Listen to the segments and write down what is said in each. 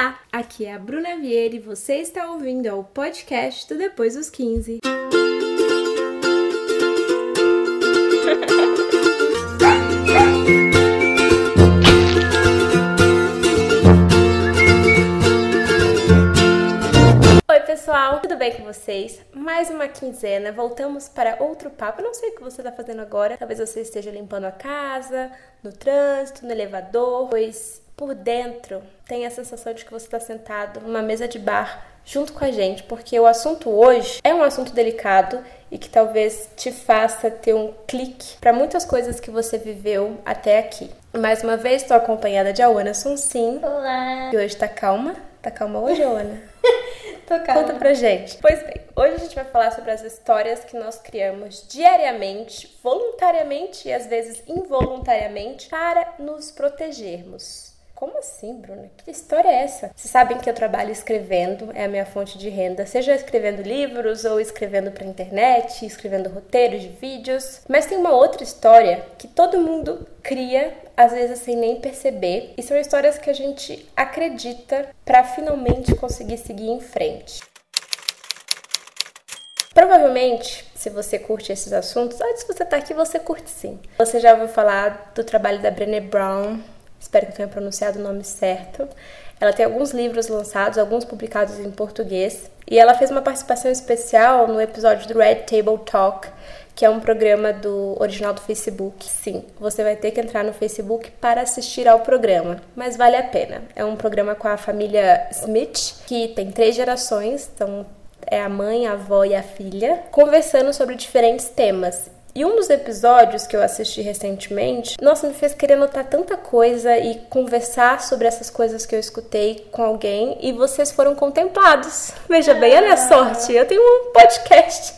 Olá, aqui é a Bruna Vieira e você está ouvindo ao podcast do Depois dos 15. Oi, pessoal, tudo bem com vocês? Mais uma quinzena, voltamos para outro papo. Não sei o que você está fazendo agora, talvez você esteja limpando a casa, no trânsito, no elevador, pois por dentro tem a sensação de que você está sentado numa mesa de bar junto com a gente, porque o assunto hoje é um assunto delicado e que talvez te faça ter um clique para muitas coisas que você viveu até aqui. Mais uma vez, estou acompanhada de Awana Sonsim. Olá! E hoje tá calma? Tá calma hoje, Awana? Tô calma. Conta pra gente. Pois bem, hoje a gente vai falar sobre as histórias que nós criamos diariamente, voluntariamente e às vezes involuntariamente para nos protegermos. Como assim, Bruna? Que história é essa? Vocês sabem que eu trabalho escrevendo, é a minha fonte de renda, seja escrevendo livros ou escrevendo para internet, escrevendo roteiros de vídeos. Mas tem uma outra história que todo mundo cria, às vezes sem nem perceber, e são histórias que a gente acredita para finalmente conseguir seguir em frente. Provavelmente, se você curte esses assuntos, antes que você tá aqui, você curte sim. Você já ouviu falar do trabalho da Brené Brown, espero que eu tenha pronunciado o nome certo. Ela tem alguns livros lançados, alguns publicados em português, e ela fez uma participação especial no episódio do Red Table Talk, que é um programa do original do Facebook. Sim, você vai ter que entrar no Facebook para assistir ao programa, mas vale a pena. É um programa com a família Smith, que tem três gerações, então é a mãe, a avó e a filha, conversando sobre diferentes temas. E um dos episódios que eu assisti recentemente, nossa, me fez querer anotar tanta coisa e conversar sobre essas coisas que eu escutei com alguém e vocês foram contemplados. Veja bem, a minha sorte, eu tenho um podcast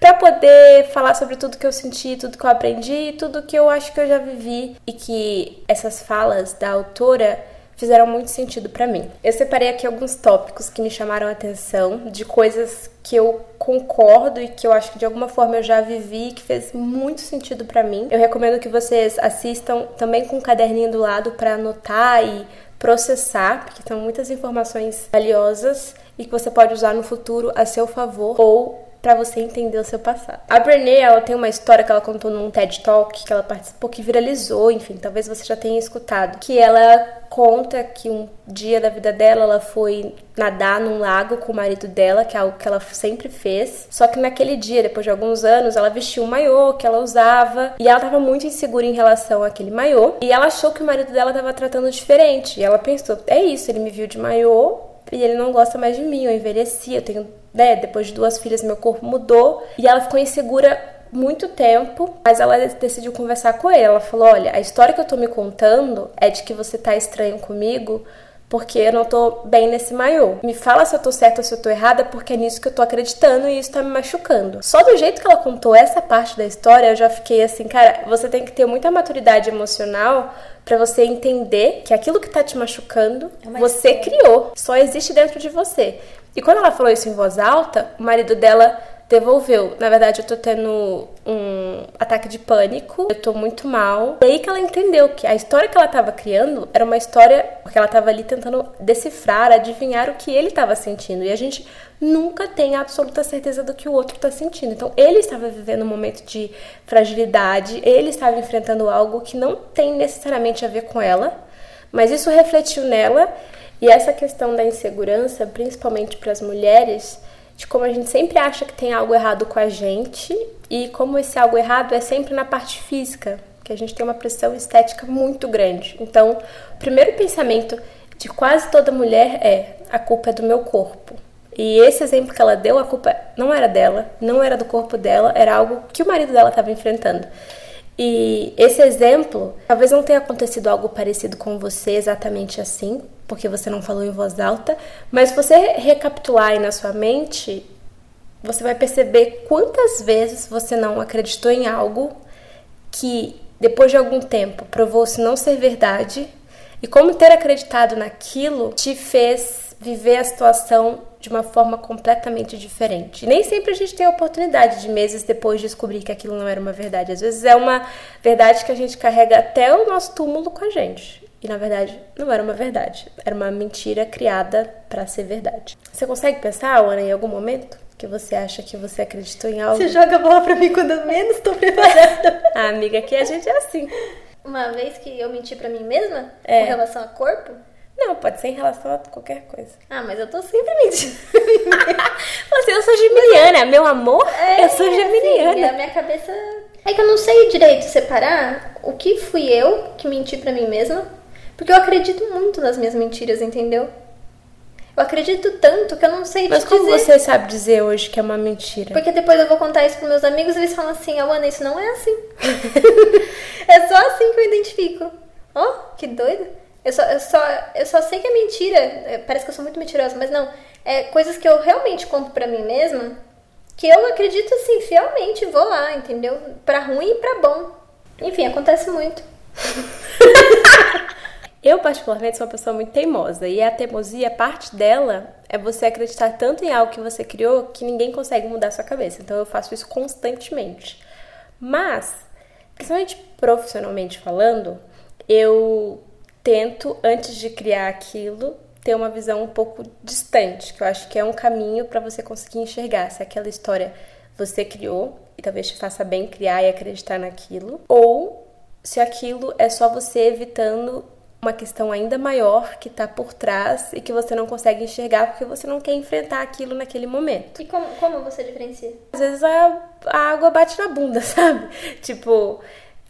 para poder falar sobre tudo que eu senti, tudo que eu aprendi, tudo que eu acho que eu já vivi e que essas falas da autora fizeram muito sentido para mim. Eu separei aqui alguns tópicos que me chamaram a atenção, de coisas que eu concordo e que eu acho que de alguma forma eu já vivi e que fez muito sentido para mim. Eu recomendo que vocês assistam também com um caderninho do lado para anotar e processar, porque são muitas informações valiosas e que você pode usar no futuro a seu favor ou para você entender o seu passado. A Brené, ela tem uma história que ela contou num TED Talk que ela participou que viralizou, enfim, talvez você já tenha escutado, que ela conta que um dia da vida dela ela foi nadar num lago com o marido dela, que é algo que ela sempre fez. Só que naquele dia, depois de alguns anos, ela vestiu um maiô que ela usava e ela tava muito insegura em relação àquele maiô, e ela achou que o marido dela tava tratando diferente. E ela pensou: "É isso, ele me viu de maiô, e ele não gosta mais de mim, eu envelheci, eu tenho, né, depois de duas filhas meu corpo mudou e ela ficou insegura muito tempo, mas ela decidiu conversar com ele. Ela falou: "Olha, a história que eu tô me contando é de que você tá estranho comigo porque eu não tô bem nesse maiô. Me fala se eu tô certa ou se eu tô errada, porque é nisso que eu tô acreditando e isso tá me machucando. Só do jeito que ela contou essa parte da história, eu já fiquei assim, cara, você tem que ter muita maturidade emocional para você entender que aquilo que tá te machucando, É você história. criou, só existe dentro de você. E quando ela falou isso em voz alta, o marido dela devolveu. Na verdade, eu tô tendo um ataque de pânico, eu tô muito mal. E aí que ela entendeu que a história que ela tava criando era uma história porque ela tava ali tentando decifrar, adivinhar o que ele tava sentindo. E a gente nunca tem a absoluta certeza do que o outro tá sentindo. Então, ele estava vivendo um momento de fragilidade, ele estava enfrentando algo que não tem necessariamente a ver com ela, mas isso refletiu nela. E essa questão da insegurança, principalmente para as mulheres, de como a gente sempre acha que tem algo errado com a gente e como esse algo errado é sempre na parte física, que a gente tem uma pressão estética muito grande. Então, o primeiro pensamento de quase toda mulher é: a culpa é do meu corpo. E esse exemplo que ela deu, a culpa não era dela, não era do corpo dela, era algo que o marido dela estava enfrentando. E esse exemplo, talvez não tenha acontecido algo parecido com você exatamente assim, porque você não falou em voz alta, mas se você recapitular aí na sua mente, você vai perceber quantas vezes você não acreditou em algo que depois de algum tempo provou-se não ser verdade e como ter acreditado naquilo te fez viver a situação de uma forma completamente diferente. E nem sempre a gente tem a oportunidade de meses depois descobrir que aquilo não era uma verdade. Às vezes é uma verdade que a gente carrega até o nosso túmulo com a gente. e na verdade não era uma verdade, era uma mentira criada para ser verdade. Você consegue pensar, Ana, em algum momento que você acha que você acreditou em algo? Você joga a bola pra mim quando eu menos tô preparada. ah, amiga, aqui a gente é assim. Uma vez que eu menti para mim mesma É. com relação a corpo? Não, pode ser em relação a qualquer coisa. Ah, mas eu tô sempre mentindo. Você, eu sou geminiana, meu amor, É, eu sou assim, geminiana. a minha cabeça. É que eu não sei direito separar o que fui eu que menti pra mim mesma. Porque eu acredito muito nas minhas mentiras, entendeu? Eu acredito tanto que eu não sei Mas como dizer. você sabe dizer hoje que é uma mentira? Porque depois eu vou contar isso pros meus amigos e eles falam assim, Awana, isso não é assim. é só assim que eu identifico. Ó, que doido. Eu só, eu, só, eu só sei que é mentira. É, Parece que eu sou muito mentirosa, mas não. É coisas que eu realmente compro pra mim mesma, que eu acredito assim, fielmente, vou lá, entendeu? Pra ruim e pra bom. Enfim, acontece muito. Eu, particularmente, sou uma pessoa muito teimosa. E a teimosia, parte dela é você acreditar tanto em algo que você criou que ninguém consegue mudar a sua cabeça. Então eu faço isso constantemente. Mas, principalmente profissionalmente falando, eu tento, antes de criar aquilo, ter uma visão um pouco distante, que eu acho que é um caminho para você conseguir enxergar se aquela história você criou e talvez te faça bem criar e acreditar naquilo, ou se aquilo é só você evitando uma questão ainda maior que tá por trás e que você não consegue enxergar porque você não quer enfrentar aquilo naquele momento. E como, como você diferencia? Às vezes a, a água bate na bunda, sabe? Tipo,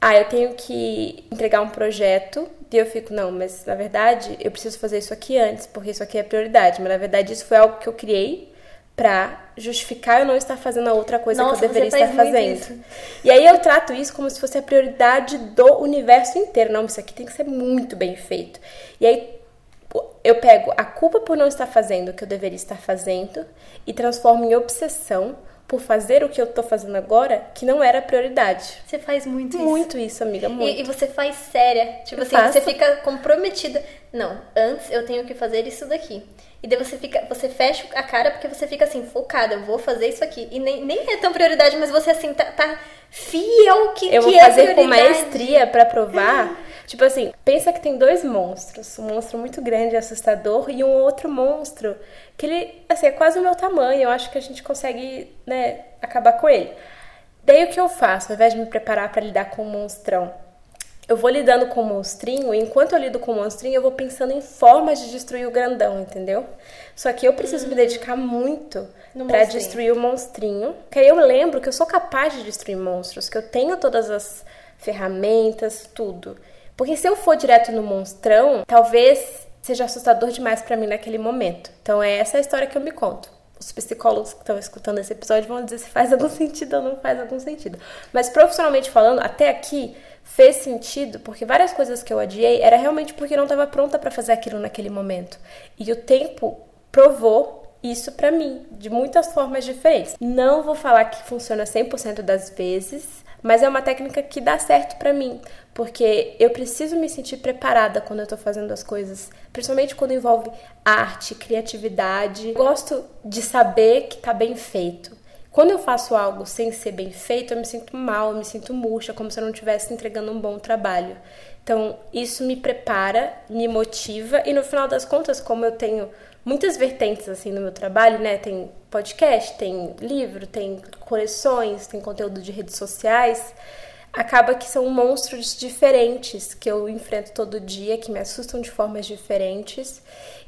ah, eu tenho que entregar um projeto e eu fico, não, mas na verdade eu preciso fazer isso aqui antes, porque isso aqui é prioridade. Mas na verdade isso foi algo que eu criei pra justificar eu não estar fazendo a outra coisa Nossa, que eu deveria estar fazendo. isso. E aí eu trato isso como se fosse a prioridade do universo inteiro. Não, isso aqui tem que ser muito bem feito. E aí eu pego a culpa por não estar fazendo o que eu deveria estar fazendo e transformo em obsessão por fazer o que eu tô fazendo agora, que não era prioridade. Você faz muito isso. Muito isso, amiga, muito. E, e você faz séria. Tipo Eu assim, faço. você fica comprometida. Não, antes eu tenho que fazer isso daqui. E daí você fica, você fecha a cara porque você fica assim, focada, eu vou fazer isso aqui. E nem, nem é tão prioridade, mas você assim, tá, tá fiel que, Eu que vou é fazer com maestria pra provar. Tipo assim, pensa que tem dois monstros, um monstro muito grande e assustador e um outro monstro que ele, assim, é quase o meu tamanho. Eu acho que a gente consegue, né, acabar com ele. Daí o que eu faço, ao invés de me preparar pra lidar com o monstrão, eu vou lidando com o monstrinho, e enquanto eu lido com o monstrinho, eu vou pensando em formas de destruir o grandão, entendeu? Só que eu preciso me dedicar muito monstrinho. destruir o monstrinho. Que aí eu lembro que eu sou capaz de destruir monstros, que eu tenho todas as ferramentas, tudo. Porque se eu for direto no monstrão, talvez seja assustador demais pra mim naquele momento. Então é essa a história que eu me conto. Os psicólogos que estão escutando esse episódio vão dizer se faz algum sentido ou não faz algum sentido. Mas profissionalmente falando, até aqui fez sentido, porque várias coisas que eu adiei era realmente porque não estava pronta pra fazer aquilo naquele momento. E o tempo provou isso pra mim, de muitas formas diferentes. Não vou falar que funciona 100% das vezes, mas é uma técnica que dá certo pra mim, porque eu preciso me sentir preparada quando eu tô fazendo as coisas, principalmente quando envolve arte, criatividade. Gosto de saber que tá bem feito. Quando eu faço algo sem ser bem feito, eu me sinto mal, eu me sinto murcha, como se eu não estivesse entregando um bom trabalho. Então, isso me prepara, me motiva e no final das contas, como eu tenho muitas vertentes assim no meu trabalho, né? Tem podcast, tem livro, tem coleções, tem conteúdo de redes sociais. Acaba que são monstros diferentes que eu enfrento todo dia, que me assustam de formas diferentes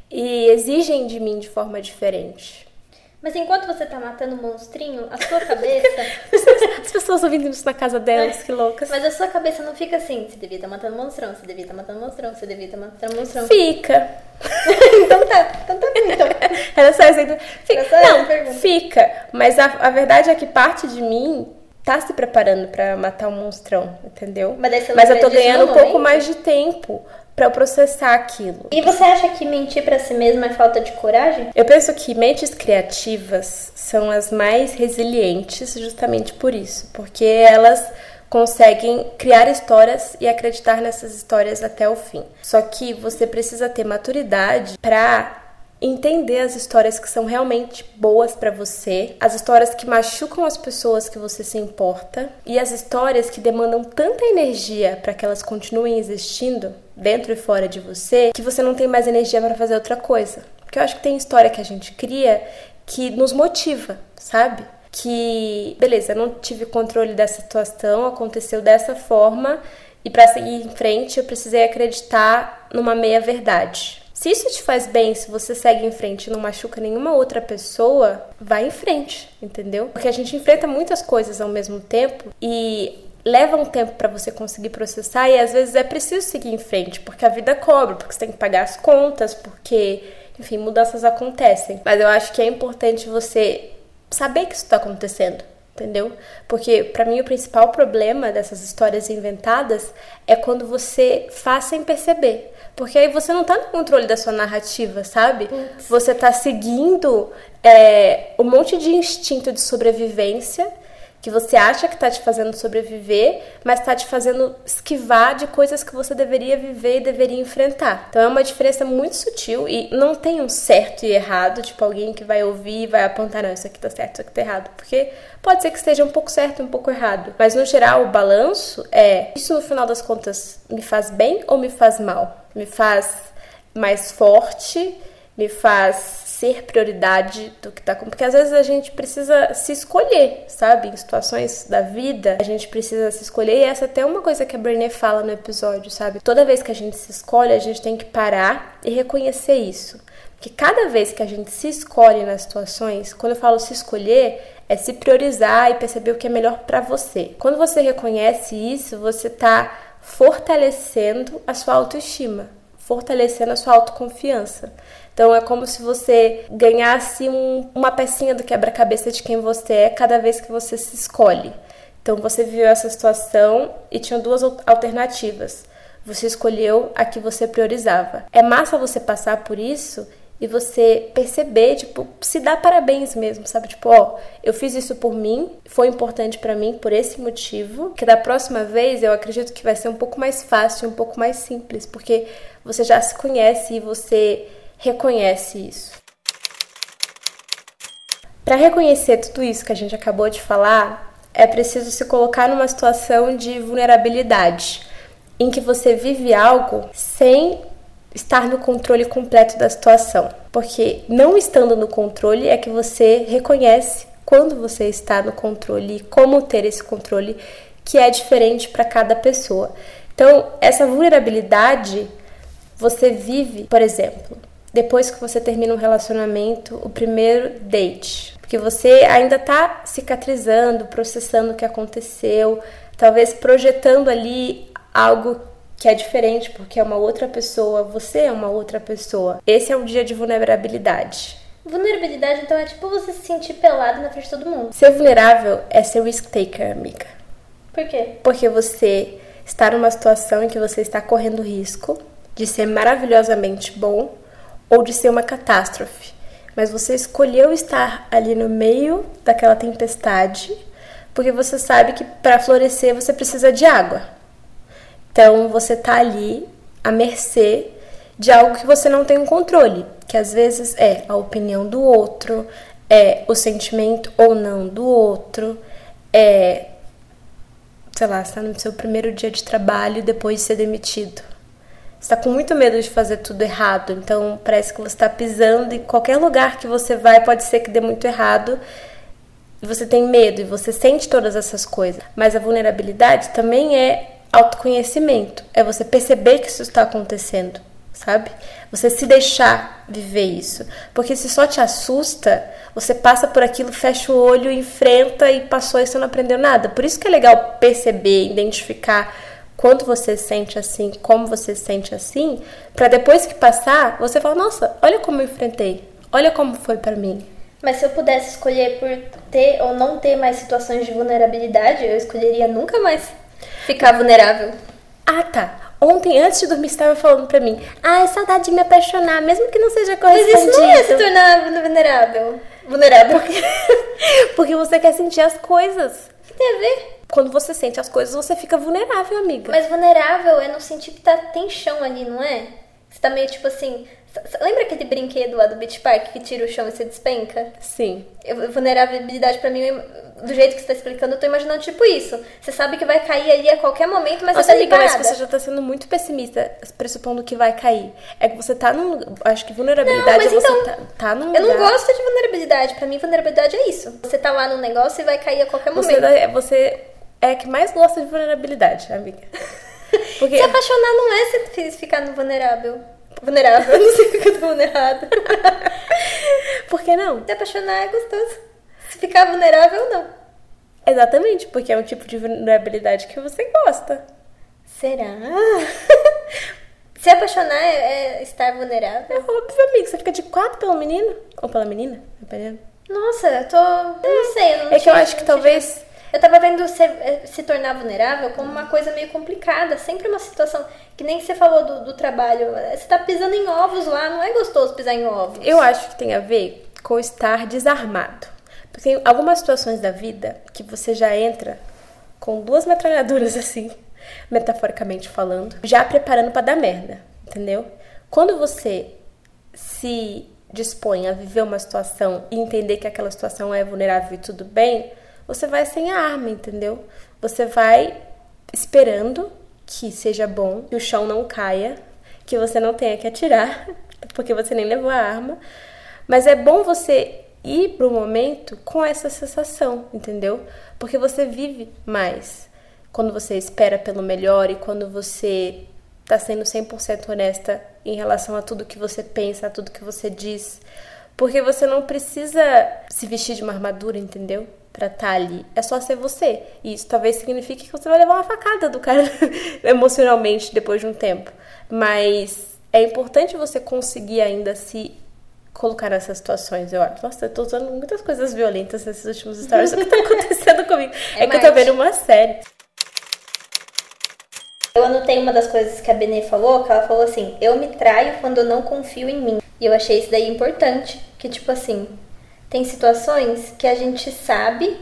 e exigem de mim de forma diferente. Mas enquanto você tá matando o monstrinho, a sua cabeça. As pessoas ouvindo isso na casa delas, que loucas. mas a sua cabeça não fica assim, você devia estar matando monstrão, você devia estar matando monstrão, você devia estar matando monstrão. Fica. então tá, então tá bom, então. Era só. Fica. Só Não, pergunta. fica. Mas a, a verdade é que parte de mim tá se preparando pra matar o monstrão, entendeu? Mas Mas eu tô ganhando um pouco mais de tempo pra eu processar aquilo. E você acha que mentir pra si mesmo é falta de coragem? Eu penso que mentes criativas são as mais resilientes justamente por isso, porque elas conseguem criar histórias e acreditar nessas histórias até o fim. Só que você precisa ter maturidade pra entender as histórias que são realmente boas para você, as histórias que machucam as pessoas que você se importa e as histórias que demandam tanta energia para que elas continuem existindo dentro e fora de você que você não tem mais energia para fazer outra coisa. Porque eu acho que tem história que a gente cria que nos motiva, sabe? Que, beleza, não tive controle dessa situação, aconteceu dessa forma, e para seguir em frente eu precisei acreditar numa meia verdade. Se isso te faz bem, se você segue em frente e não machuca nenhuma outra pessoa, vai em frente, entendeu? Porque a gente enfrenta muitas coisas ao mesmo tempo e leva um tempo para você conseguir processar e às vezes é preciso seguir em frente, porque a vida cobra, porque você tem que pagar as contas, porque, enfim, mudanças acontecem. Mas eu acho que é importante você saber que isso está acontecendo entendeu? Porque para mim o principal problema dessas histórias inventadas é quando você faz sem perceber. Porque aí você não tá no controle da sua narrativa, sabe? Putz. Você tá seguindo é, um monte de instinto de sobrevivência que você acha que está te fazendo sobreviver, mas está te fazendo esquivar de coisas que você deveria viver e deveria enfrentar. Então é uma diferença muito sutil e não tem um certo e errado, tipo alguém que vai ouvir e vai apontar, não, isso aqui tá certo, isso aqui tá errado, porque pode ser que esteja um pouco certo e um pouco errado. Mas no geral, o balanço é, isso no final das contas me faz bem ou me faz mal? Me faz mais forte? Me faz ser prioridade do que tá com. Porque às vezes a gente precisa se escolher, sabe? Em situações da vida, a gente precisa se escolher. E essa é até uma coisa que a Brené fala no episódio, sabe? Toda vez que a gente se escolhe, a gente tem que parar e reconhecer isso. Porque cada vez que a gente se escolhe nas situações, quando eu falo se escolher, é se priorizar e perceber o que é melhor para você. Quando você reconhece isso, você tá fortalecendo a sua autoestima, fortalecendo a sua autoconfiança. Então é como se você ganhasse um, uma pecinha do quebra-cabeça de quem você é cada vez que você se escolhe. Então você viveu essa situação e tinha duas alternativas. Você escolheu a que você priorizava. É massa você passar por isso e você perceber, tipo, se dar parabéns mesmo, sabe? Tipo, ó, eu fiz isso por mim, foi importante para mim por esse motivo, que da próxima vez eu acredito que vai ser um pouco mais fácil, um pouco mais simples, porque você já se conhece e você reconhece isso. Para reconhecer tudo isso que a gente acabou de falar, é preciso se colocar numa situação de vulnerabilidade, em que você vive algo sem estar no controle completo da situação. Porque não estando no controle é que você reconhece quando você está no controle e como ter esse controle, que é diferente para cada pessoa. Então, essa vulnerabilidade você vive, por exemplo, depois que você termina um relacionamento, o primeiro date. Porque você ainda tá cicatrizando, processando o que aconteceu, talvez projetando ali algo que é diferente, porque é uma outra pessoa, você é uma outra pessoa. Esse é um dia de vulnerabilidade. Vulnerabilidade, então, é tipo você se sentir pelado na frente de todo mundo. Ser vulnerável é ser risk taker, amiga. Por quê? Porque você está numa situação em que você está correndo risco de ser maravilhosamente bom ou de ser uma catástrofe, mas você escolheu estar ali no meio daquela tempestade porque você sabe que para florescer você precisa de água. Então você tá ali à mercê de algo que você não tem um controle, que às vezes é a opinião do outro, é o sentimento ou não do outro, é sei lá, está no seu primeiro dia de trabalho depois de ser demitido está com muito medo de fazer tudo errado. Então parece que você está pisando em qualquer lugar que você vai pode ser que dê muito errado. E você tem medo e você sente todas essas coisas. Mas a vulnerabilidade também é autoconhecimento. É você perceber que isso está acontecendo, sabe? Você se deixar viver isso. Porque se só te assusta, você passa por aquilo, fecha o olho, enfrenta e passou e você não aprendeu nada. Por isso que é legal perceber, identificar quando você sente assim, como você sente assim, para depois que passar, você falar, nossa, olha como eu enfrentei, olha como foi para mim. Mas se eu pudesse escolher por ter ou não ter mais situações de vulnerabilidade, eu escolheria nunca mais ficar vulnerável. Ah, tá. Ontem, antes de dormir, estava falando pra mim, ah, é saudade de me apaixonar, mesmo que não seja correspondido. Mas isso não é se tornar vulnerável. Vulnerável. Porque, porque você quer sentir as coisas. O que tem a ver? Quando você sente as coisas, você fica vulnerável, amiga. Mas vulnerável é no sentido que tá, tem chão ali, não é? Você tá meio tipo assim, Lembra aquele brinquedo lá do Beach Park que tira o chão e se despenca? Sim. Eu- Vulnerabilidade pra mim, do jeito que você tá explicando, eu tô imaginando tipo isso. Você sabe que vai cair ali a qualquer momento, mas Nossa, você tá amiga, mas você já tá sendo muito pessimista, pressupondo que vai cair. É que você tá num. Acho que vulnerabilidade Não, mas é você então, tá, tá num Eu não gosto de vulnerabilidade. Pra mim, vulnerabilidade é isso. Você tá lá num negócio e vai cair a qualquer Você, momento. é- você é a que mais gosta de vulnerabilidade, amiga. Porque. Se apaixonar não é você ficar no vulnerável. Vulnerável, não sei porque eu tô vulnerável. Por que não? Se apaixonar é gostoso. Se ficar vulnerável, não. Exatamente, porque é um tipo de vulnerabilidade que você gosta. Será? Se apaixonar é, é estar É vulnerável? óbvio, amigo. Você fica de quatro pelo menino? Ou pela menina? Dependendo. Nossa, eu tô. Eu não sei. Eu não É que eu acho que talvez. Eu tava vendo se, eh, se tornar vulnerável como uma coisa meio complicada. Sempre uma situação. Que nem você falou do, do trabalho. eh, Você tá pisando em ovos lá, não é gostoso pisar em ovos. Eu acho que tem a ver com estar desarmado. Porque tem algumas situações da vida que você já entra com duas metralhadoras assim, metaforicamente falando, já preparando pra dar merda, entendeu? Quando você se dispõe a viver uma situação e entender que aquela situação é vulnerável e tudo bem, você vai sem a arma, entendeu? Você vai esperando que seja bom, que o chão não caia, que você não tenha que atirar, porque você nem levou a arma. Mas é bom você ir pro momento com essa sensação, entendeu? Porque você vive mais quando você espera pelo melhor e quando você tá sendo 100% honesta em relação a tudo que você pensa, a tudo que você diz. Porque você não precisa se vestir de uma armadura, entendeu? Pra estar ali. É só ser você. E isso talvez signifique que você vai levar uma facada do cara emocionalmente depois de um tempo. Mas é importante você conseguir ainda se colocar nessas situações, eu acho. Nossa, eu tô usando muitas coisas violentas nesses últimos stories. o que tá acontecendo comigo? É É, que eu tô vendo uma série. Eu anotei uma das coisas que a Benê falou, que ela falou assim: Eu me traio quando eu não confio em mim. E eu achei isso daí importante. Que, tipo assim, tem situações que a gente sabe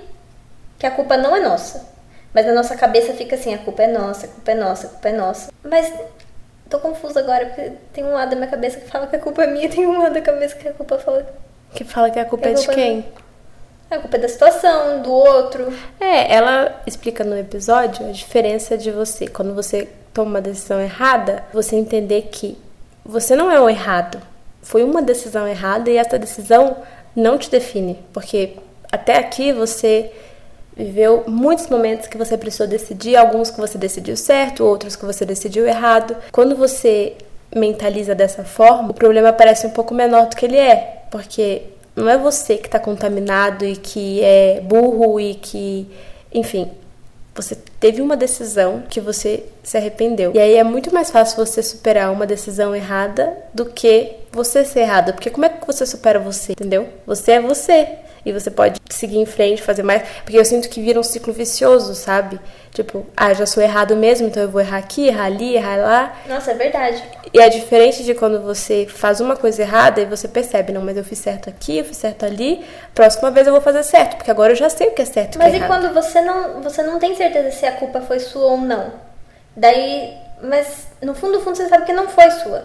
que a culpa não é nossa. Mas na nossa cabeça fica assim: a culpa é nossa, a culpa é nossa, a culpa é nossa. Mas tô confusa agora, porque tem um lado da minha cabeça que fala que a culpa é minha, tem um lado da cabeça que a culpa fala. Que fala que a culpa Que é a de culpa quem? A culpa é da situação, do outro. É, ela explica no episódio a diferença de você, quando você toma uma decisão errada, você entender que você não é o errado. Foi uma decisão errada e essa decisão não te define, porque até aqui você viveu muitos momentos que você precisou decidir, alguns que você decidiu certo, outros que você decidiu errado. Quando você mentaliza dessa forma, o problema parece um pouco menor do que ele é, porque não é você que está contaminado e que é burro e que, enfim, você teve uma decisão que você se arrependeu. E aí é muito mais fácil você superar uma decisão errada do que você ser errada. Porque como é que você supera você, entendeu? Você é você. E você pode seguir em frente, fazer mais. Porque eu sinto que vira um ciclo vicioso, sabe? Tipo, ah, já sou errado mesmo, então eu vou errar aqui, errar ali, errar lá. Nossa, é verdade. E é diferente de quando você faz uma coisa errada e você percebe, não, mas eu fiz certo aqui, eu fiz certo ali, próxima vez eu vou fazer certo, porque agora eu já sei o que é certo e o Mas que é e quando você não, você não tem certeza se a culpa foi sua ou não? Daí, mas no fundo, no fundo você sabe que não foi sua.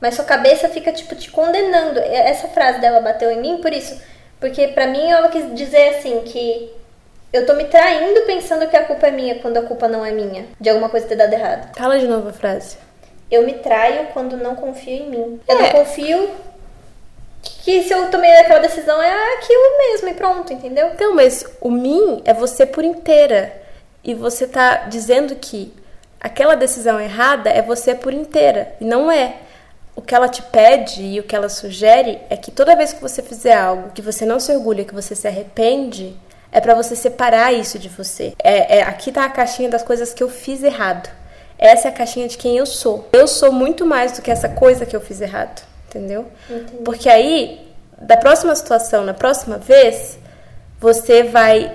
Mas sua cabeça fica tipo te condenando. Essa frase dela bateu em mim por isso, porque pra mim ela quis dizer assim que eu tô me traindo pensando que a culpa é minha quando a culpa não é minha, de alguma coisa ter dado errado. Fala de novo a frase. Eu me traio quando não confio em mim. Eu É. não confio que se eu tomei aquela decisão é aquilo mesmo e pronto, entendeu? Então, mas o mim é você por inteira. E você tá dizendo que aquela decisão errada é você por inteira. E não é. O que ela te pede e o que ela sugere é que toda vez que você fizer algo que você não se orgulha, que você se arrepende, é pra você separar isso de você. É, é- aqui tá a caixinha das coisas que eu fiz errado. Essa é a caixinha de quem eu sou. Eu sou muito mais do que essa coisa que eu fiz errado. Entendeu? Porque aí, da próxima situação, na próxima vez, você vai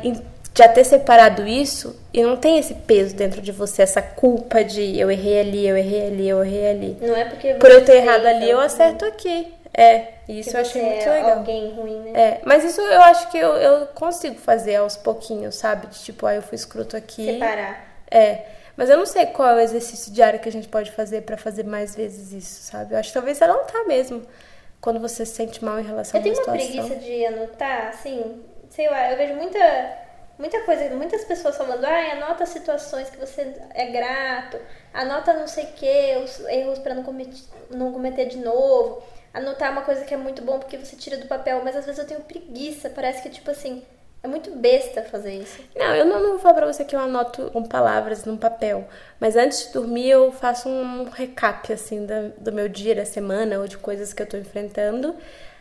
já ter separado isso e não tem esse peso dentro de você, essa culpa de eu errei ali, eu errei ali, eu errei ali. Não é porque Por eu ter errado ali, eu acerto aqui. É, e isso eu achei muito é legal. alguém ruim, né? É, mas isso eu acho que eu, eu consigo fazer aos pouquinhos, sabe? De tipo, ah, eu fui escroto aqui. Separar. É, Mas eu não sei qual é o exercício diário que a gente pode fazer para fazer mais vezes isso, sabe? Eu acho que talvez ela não tá mesmo. Quando você se sente mal em relação eu a uma situação. Eu tenho uma preguiça de anotar, assim, sei lá, eu vejo muita muita coisa, muitas pessoas falando, ah, anota situações que você é grato, anota não sei o que, os erros para não cometer, não cometer de novo. Anotar uma coisa que é muito bom porque você tira do papel, mas às vezes eu tenho preguiça, parece que tipo assim, é muito besta fazer isso. Não, eu não, não vou falar pra você que eu anoto com palavras num papel. Mas antes de dormir, eu faço um recap, assim, do, do meu dia, da semana, ou de coisas que eu tô enfrentando.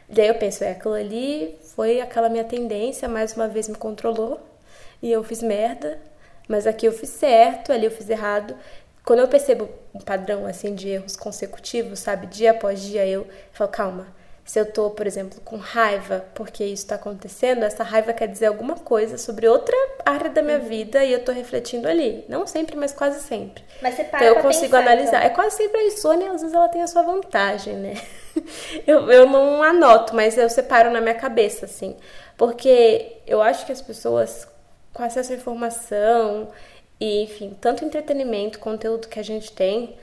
E aí eu penso, é, aquilo ali foi aquela minha tendência, mais uma vez me controlou. E eu fiz merda. Mas aqui eu fiz certo, ali eu fiz errado. Quando eu percebo um padrão, assim, de erros consecutivos, sabe? Dia após dia, eu falo, calma se eu tô, por exemplo, com raiva porque isso está acontecendo, essa raiva quer dizer alguma coisa sobre outra área da minha uhum. vida e eu tô refletindo ali. Não sempre, mas quase sempre. Mas você para então eu consigo pensar, analisar. Então. É quase sempre a insônia, às vezes ela tem a sua vantagem, né? eu, eu não anoto, mas eu separo na minha cabeça, assim. Porque eu acho que as pessoas com acesso à informação e, enfim, tanto entretenimento, conteúdo que a gente tem,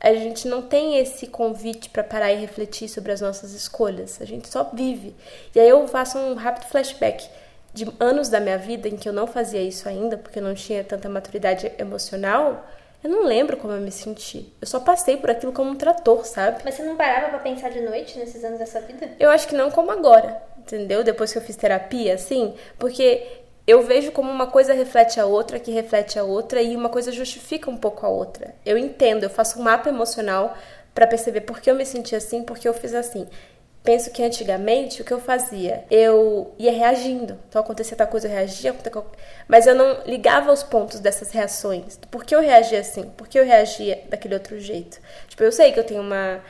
a gente não tem esse convite para parar e refletir sobre as nossas escolhas. A gente só vive. E aí eu faço um rápido flashback de anos da minha vida em que eu não fazia isso ainda, porque eu não tinha tanta maturidade emocional. Eu não lembro como eu me senti. Eu só passei por aquilo como um trator, sabe? Mas você não parava para pensar de noite nesses anos da sua vida? Eu acho que não como agora, entendeu? Depois que eu fiz terapia, assim, porque eu vejo como uma coisa reflete a outra, que reflete a outra, e uma coisa justifica um pouco a outra. Eu entendo, eu faço um mapa emocional para perceber por que eu me senti assim, por que eu fiz assim. Penso que antigamente o que eu fazia? Eu ia reagindo. Então acontecia tal coisa, eu reagia, mas eu não ligava os pontos dessas reações. Por que eu reagia assim? Por que eu reagia daquele outro jeito? Tipo, eu sei que eu tenho uma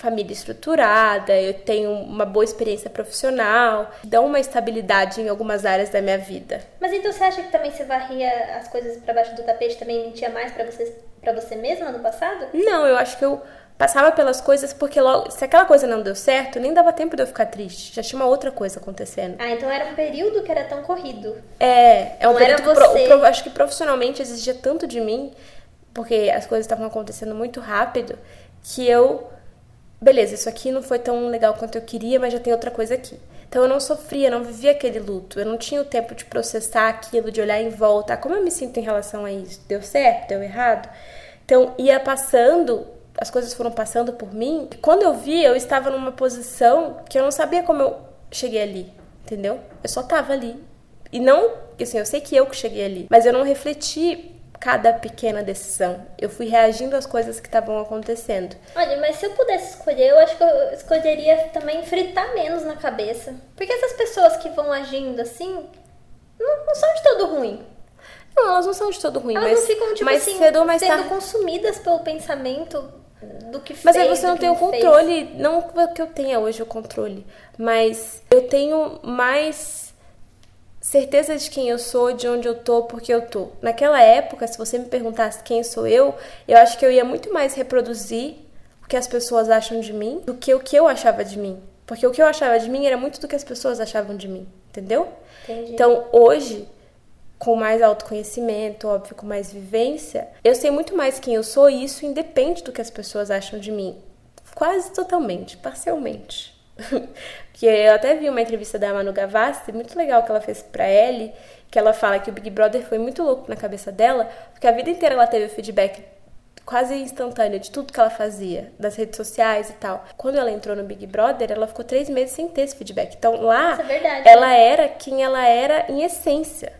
família estruturada, eu tenho uma boa experiência profissional, dão uma estabilidade em algumas áreas da minha vida. Mas então você acha que também você varria as coisas para baixo do tapete, também mentia mais para você, para você mesma no passado? Não, eu acho que eu passava pelas coisas porque logo, se aquela coisa não deu certo, nem dava tempo de eu ficar triste. Já tinha uma outra coisa acontecendo. Ah, então era um período que era tão corrido. É, é um não período que pro, pro, acho que profissionalmente exigia tanto de mim, porque as coisas estavam acontecendo muito rápido, que eu beleza, isso aqui não foi tão legal quanto eu queria, mas já tem outra coisa aqui. Então eu não sofria, não vivia aquele luto. Eu não tinha o tempo de processar aquilo, de olhar em volta. Como eu me sinto em relação a isso? Deu certo? Deu errado? Então ia passando, as coisas foram passando por mim. E quando eu vi, eu estava numa posição que eu não sabia como eu cheguei ali, entendeu? Eu só estava ali. E não, assim, eu sei que eu que cheguei ali, mas eu não refleti cada pequena decisão. Eu fui reagindo às coisas que estavam acontecendo. Olha, mas se eu pudesse escolher, eu acho que eu escolheria também fritar menos na cabeça. Porque essas pessoas que vão agindo assim, não, não são de todo ruim. Não, elas não são de todo ruim, elas mas, não ficam, tipo mais assim, cedo ou mais sendo tarde. consumidas pelo pensamento do que fez. Mas aí você não tem o controle, fez. não que eu tenha hoje o controle, mas eu tenho mais certeza de quem eu sou, de onde eu tô, porque eu tô. Naquela época, se você me perguntasse quem sou eu, eu acho que eu ia muito mais reproduzir o que as pessoas acham de mim do que o que eu achava de mim. Porque o que eu achava de mim era muito do que as pessoas achavam de mim, entendeu? Entendi. Então, hoje, com mais autoconhecimento, óbvio, com mais vivência, eu sei muito mais quem eu sou e isso independe do que as pessoas acham de mim. Quase totalmente, parcialmente. que eu até vi uma entrevista da Manu Gavassi, muito legal que ela fez pra Ellie, que ela fala que o Big Brother foi muito louco na cabeça dela, porque a vida inteira ela teve o feedback quase instantâneo de tudo que ela fazia, das redes sociais e tal. Quando ela entrou no Big Brother, ela ficou três meses sem ter esse feedback. Então lá, é verdade, ela né? era quem ela era em essência.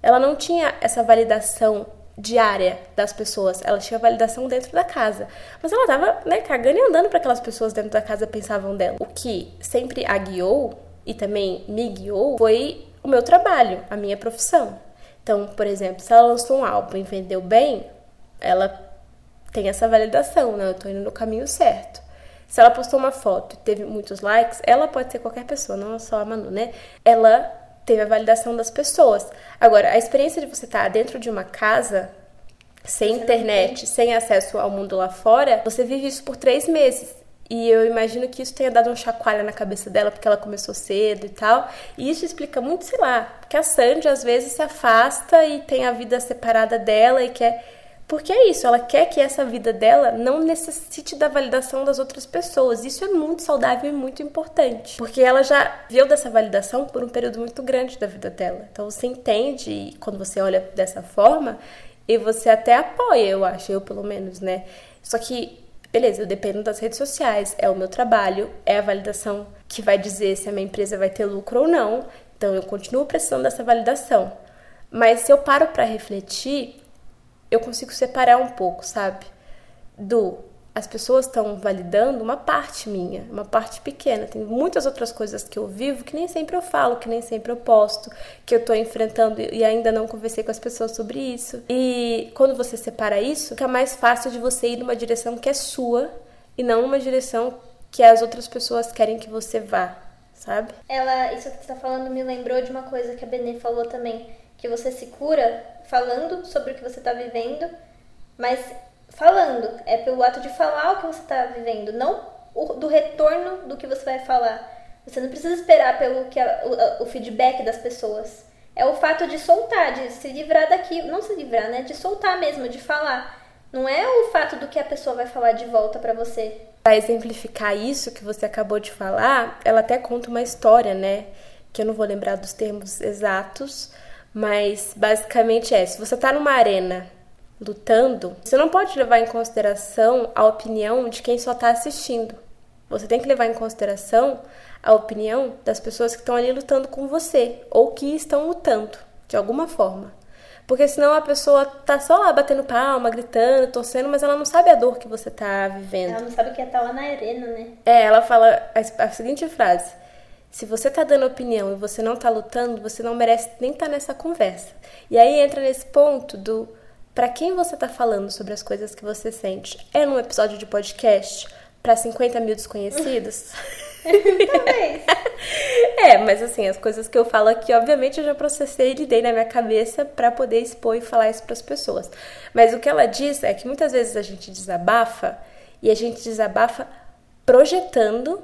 Ela não tinha essa validação diária das pessoas. Ela tinha validação dentro da casa. Mas ela tava, né, cagando e andando para aquelas pessoas dentro da casa pensavam dela. O que sempre a guiou e também me guiou foi o meu trabalho, a minha profissão. Então, por exemplo, se ela lançou um álbum e vendeu bem, ela tem essa validação, né? Eu tô indo no caminho certo. Se ela postou uma foto e teve muitos likes, ela pode ser qualquer pessoa, não só a Manu, né? Ela teve a validação das pessoas. Agora, a experiência de você estar dentro de uma casa sem internet, sem acesso ao mundo lá fora, você vive isso por três meses. E eu imagino que isso tenha dado um chacoalho na cabeça dela, porque ela começou cedo e tal. E isso explica muito, sei lá, porque a Sandy às vezes se afasta e tem a vida separada dela e quer Porque é isso, ela quer que essa vida dela não necessite da validação das outras pessoas. Isso é muito saudável e muito importante. Porque ela já viu dessa validação por um período muito grande da vida dela. Então você entende, quando você olha dessa forma, e você até apoia, eu acho, eu pelo menos, né? Só que, beleza, eu dependo das redes sociais, é o meu trabalho, é a validação que vai dizer se a minha empresa vai ter lucro ou não. Então eu continuo precisando dessa validação. Mas se eu paro para refletir, eu consigo separar um pouco, sabe? Do as pessoas estão validando uma parte minha, uma parte pequena. Tem muitas outras coisas que eu vivo que nem sempre eu falo, que nem sempre eu posto, que eu tô enfrentando e ainda não conversei com as pessoas sobre isso. E quando você separa isso, fica mais fácil de você ir numa direção que é sua e não numa direção que as outras pessoas querem que você vá, sabe? Ela, isso que você tá falando me lembrou de uma coisa que a Benê falou também, que você se cura falando sobre o que você está vivendo, mas falando, é pelo ato de falar o que você está vivendo, não o, do retorno do que você vai falar. Você não precisa esperar pelo que a, o, o, feedback das pessoas. É o fato de soltar, de se livrar daqui, não se livrar, né? De soltar mesmo, de falar. Não é o fato do que a pessoa vai falar de volta para você. Para exemplificar isso que você acabou de falar, ela até conta uma história, né? Que eu não vou lembrar dos termos exatos, mas basicamente é: se você tá numa arena lutando, você não pode levar em consideração a opinião de quem só está assistindo. Você tem que levar em consideração a opinião das pessoas que estão ali lutando com você ou que estão lutando de alguma forma. Porque senão a pessoa tá só lá batendo palma, gritando, torcendo, mas ela não sabe a dor que você tá vivendo. Ela não sabe o que é estar tá lá na arena, né? É, ela fala a, a seguinte frase: se você tá dando opinião e você não tá lutando, você não merece nem estar tá nessa conversa. E aí entra nesse ponto do para quem você está falando sobre as coisas que você sente? É num episódio de podcast para 50 mil desconhecidos? Talvez. é, mas assim, as coisas que eu falo aqui, obviamente eu já processei e lidei na minha cabeça para poder expor e falar isso para as pessoas. Mas o que ela diz é que muitas vezes a gente desabafa e a gente desabafa projetando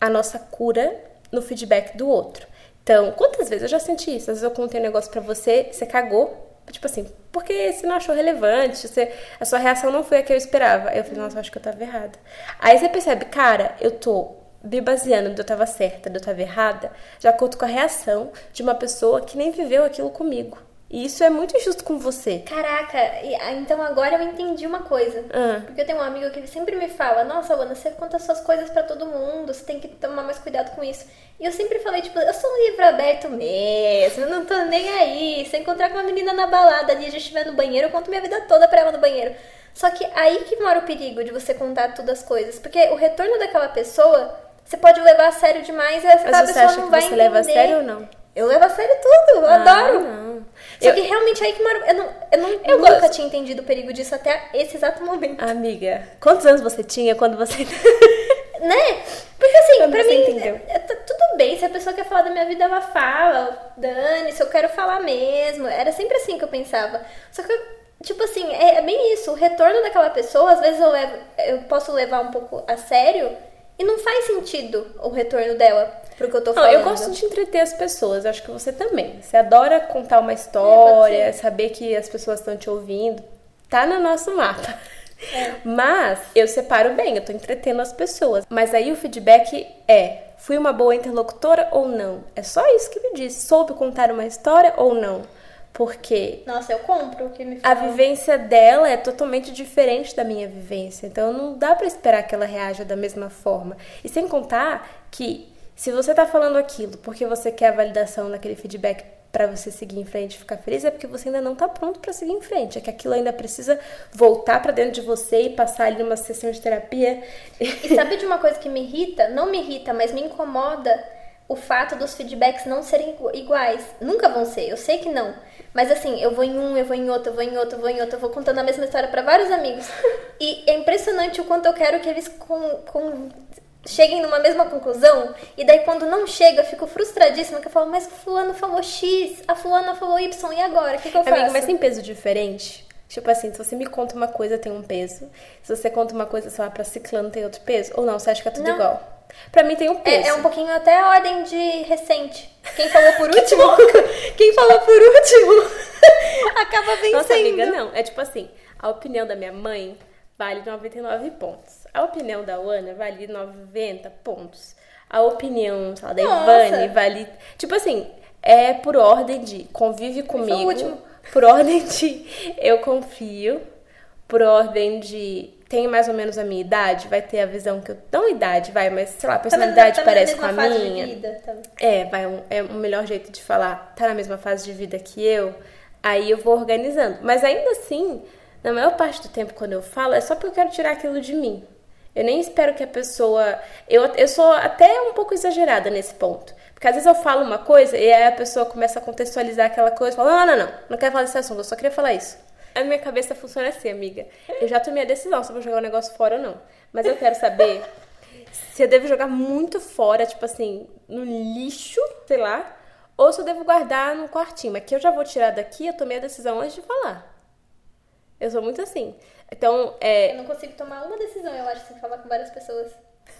a nossa cura no feedback do outro. Então, quantas vezes eu já senti isso? Às vezes eu contei um negócio para você, você cagou, Tipo assim, porque você não achou relevante, você, a sua reação não foi a que eu esperava. Aí eu falei, nossa, eu acho que eu tava errada. Aí você percebe, cara, eu tô me baseando de eu tava certa, de eu tava errada, de acordo com a reação de uma pessoa que nem viveu aquilo comigo. E isso é muito injusto com você. Caraca, ah, então agora eu entendi uma coisa. Ah. Porque eu tenho um amigo que sempre me fala: Nossa, Ana, você conta suas coisas para todo mundo, você tem que tomar mais cuidado com isso. E eu sempre falei: Tipo, eu sou um livro aberto mesmo, eu não tô nem aí. Se eu encontrar com uma menina na balada ali, a gente estiver no banheiro, eu conto minha vida toda pra ela no banheiro. Só que aí que mora o perigo de você contar todas as coisas. Porque o retorno daquela pessoa, você pode levar a sério demais e essa Mas pessoa acha não que vai você entender. leva a sério ou não? Eu levo a sério tudo, eu Ah, adoro. não. Só Eu- que realmente aí que mora. Eu, não, eu, não, Eu nunca gosto. tinha entendido o perigo disso até esse exato momento. Amiga, quantos anos você tinha quando você. Né? Porque assim, Quando pra mim, entendeu. é- é- tá tudo bem. Se a pessoa quer falar da minha vida, ela fala. Dane, se eu quero falar mesmo. Era sempre assim que eu pensava. Só que, tipo assim, é, é bem isso. O retorno daquela pessoa, às vezes eu, levo, eu posso levar um pouco a sério. E não faz sentido o retorno dela pro que eu tô Não, falando. eu gosto de entreter as pessoas, acho que você também. Você adora contar uma É, história, ser. saber que as pessoas estão te ouvindo. Tá no nosso mapa. É. Mas eu separo bem, eu tô entretendo as pessoas. Mas aí o feedback é: fui uma boa interlocutora ou não? É só isso que me diz. Soube contar uma história ou não? Porque Nossa, eu compro o que me a fala. vivência dela é totalmente diferente da minha vivência. Então não dá pra esperar que ela reaja da mesma forma. E sem contar que se você tá falando aquilo porque você quer a validação daquele feedback pra você seguir em frente e ficar feliz, é porque você ainda não tá pronto pra seguir em frente. É que aquilo ainda precisa voltar pra dentro de você e passar ali numa sessão de terapia. E sabe de uma coisa que me irrita? Não me irrita, mas me incomoda o fato dos feedbacks não serem igu- iguais. Nunca vão ser, eu sei que não. Mas assim, eu vou em um, eu vou em outro, eu vou em outro, eu vou em outro, eu vou contando a mesma história pra vários amigos. E é impressionante o quanto eu quero que eles com, com- cheguem numa mesma conclusão. E daí quando não chega, eu fico frustradíssima que eu falo, mas o fulano falou X, a fulana falou Y, e agora? O que, que eu faço? Amigo, mas tem peso diferente? Tipo assim, se você me conta uma coisa, tem um peso. Se você conta uma coisa, sei lá, pra ciclano, tem outro peso? Ou não, você acha que é tudo Não. igual? Pra mim tem um peso. É, é um pouquinho até a ordem de recente. Quem falou por último, quem falou por último, acaba vencendo. Nossa, amiga, não. É tipo assim, a opinião da minha mãe vale 99 pontos. A opinião da Ana vale 90 pontos. A opinião, sei lá, da Nossa. Ivane vale. Tipo assim, é por ordem de convive comigo. último. Por ordem de eu confio. Por ordem de tem mais ou menos a minha idade, vai ter a visão que eu. Não idade, vai, mas sei lá, a Tá na- personalidade tá parece com a fase de minha. vida, tá? É, vai um, é um melhor jeito de falar, tá na mesma fase de vida que eu, aí eu vou organizando. Mas ainda assim, na maior parte do tempo quando eu falo, é só porque eu quero tirar aquilo de mim. Eu nem espero que a pessoa. Eu, eu sou até um pouco exagerada nesse ponto. Porque às vezes eu falo uma coisa e aí a pessoa começa a contextualizar aquela coisa e fala: não, não, não, não quero falar desse assunto, eu só queria falar isso. A minha cabeça funciona assim, amiga. Eu já tomei a decisão se eu vou jogar o negócio fora ou não. Mas eu quero saber se eu devo jogar muito fora, tipo assim, no lixo, sei lá, ou se eu devo guardar no quartinho. Mas que eu já vou tirar daqui, eu tomei a decisão antes de falar. Eu sou muito assim. Então, é. Eu não consigo tomar uma decisão, eu acho, sem falar com várias pessoas.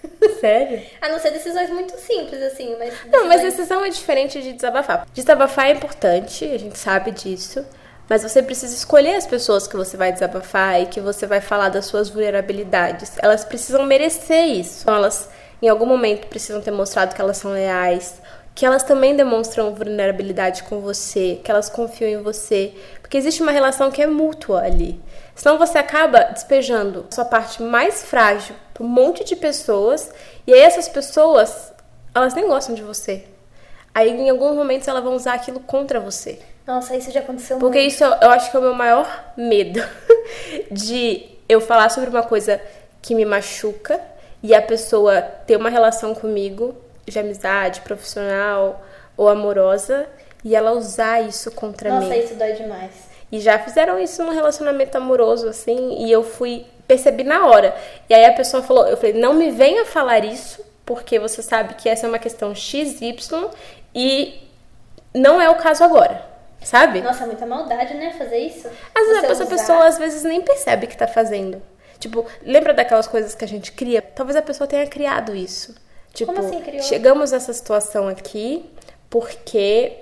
Sério? A não ser decisões muito simples, assim, mas. Não, mas decisões- decisão é diferente de desabafar. Desabafar é importante, a gente sabe disso. Mas você precisa escolher as pessoas que você vai desabafar e que você vai falar das suas vulnerabilidades. Elas precisam merecer isso. Então, elas, em algum momento, precisam ter mostrado que elas são leais, que elas também demonstram vulnerabilidade com você, que elas confiam em você. Porque existe uma relação que é mútua ali. Senão você acaba despejando a sua parte mais frágil para um monte de pessoas, e aí essas pessoas, elas nem gostam de você. Aí em alguns momentos elas vão usar aquilo contra você. Nossa, isso já aconteceu Porque muito. isso eu eu acho que é o meu maior medo de eu falar sobre uma coisa que me machuca e a pessoa ter uma relação comigo de amizade, profissional ou amorosa e ela usar isso contra Nossa, mim. isso dói demais. E já fizeram isso num relacionamento amoroso, assim, e eu fui, percebi na hora. E aí a pessoa falou, eu falei, não me venha falar isso, porque você sabe que essa é uma questão XY e não é o caso agora, sabe? Nossa, é muita maldade, né? Fazer isso. Às vezes essa pessoa às vezes nem percebe que tá fazendo. Tipo, lembra daquelas coisas que a gente cria? Talvez a pessoa tenha criado isso. Tipo, Como assim criou? chegamos nessa situação aqui porque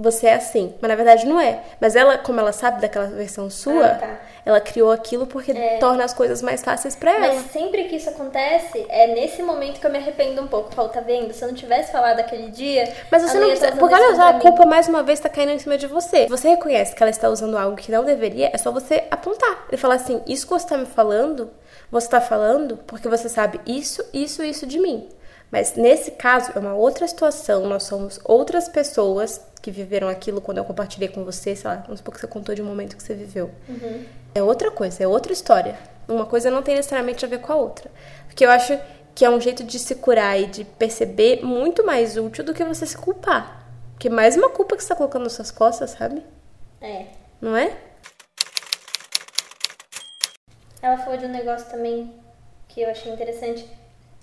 você é assim. Mas na verdade não é. Mas ela, como ela sabe daquela versão sua, Ah, tá. ela criou aquilo porque É. torna as coisas mais fáceis pra ela. Mas sempre que isso acontece, é nesse momento que eu me arrependo um pouco. Falo, tá vendo? Se eu não tivesse falado aquele dia. Mas você não Porque olha só, a culpa mais uma vez tá caindo em cima de você. Você reconhece que ela está usando algo que não deveria, é só você apontar. E falar assim: Isso que você tá me falando, você tá falando porque você sabe isso, isso, isso de mim. Mas nesse caso é uma outra situação, nós somos outras pessoas que viveram aquilo quando eu compartilhei com você, sei lá, vamos supor que você contou de um momento que você viveu. É outra coisa, é outra história. Uma coisa não tem necessariamente a ver com a outra. Porque eu acho que é um jeito de se curar e de perceber muito mais útil do que você se culpar. Porque mais uma culpa que você tá colocando nas suas costas, sabe? É. Não é? Ela falou de um negócio também que eu achei interessante,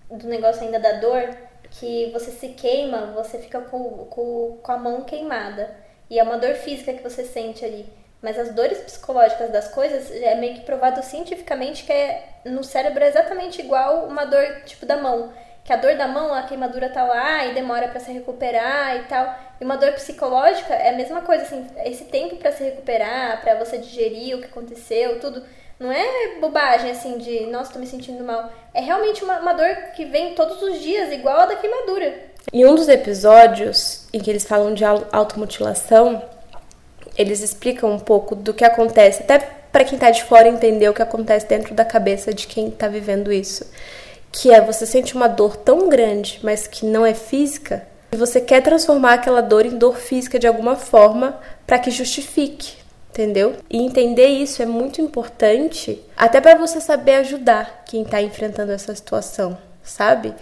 do negócio ainda da dor, que você se queima, você fica com, com, com a mão queimada. E é uma dor física que você sente ali. Mas as dores psicológicas das coisas é meio que provado cientificamente que é no cérebro é exatamente igual uma dor tipo da mão. Que a dor da mão, a queimadura tá lá e demora pra se recuperar e tal. E uma dor psicológica é a mesma coisa, assim, esse tempo pra se recuperar, pra você digerir o que aconteceu, tudo. Não é bobagem, assim, de, nossa, tô me sentindo mal. É realmente uma, uma dor que vem todos os dias, igual a da queimadura. Em um dos episódios em que eles falam de au- automutilação, eles explicam um pouco do que acontece, até para quem tá de fora entender o que acontece dentro da cabeça de quem tá vivendo isso. Que é você sente uma dor tão grande, mas que não é física, e você quer transformar aquela dor em dor física de alguma forma para que justifique, entendeu? E entender isso é muito importante, até para você saber ajudar quem tá enfrentando essa situação, sabe?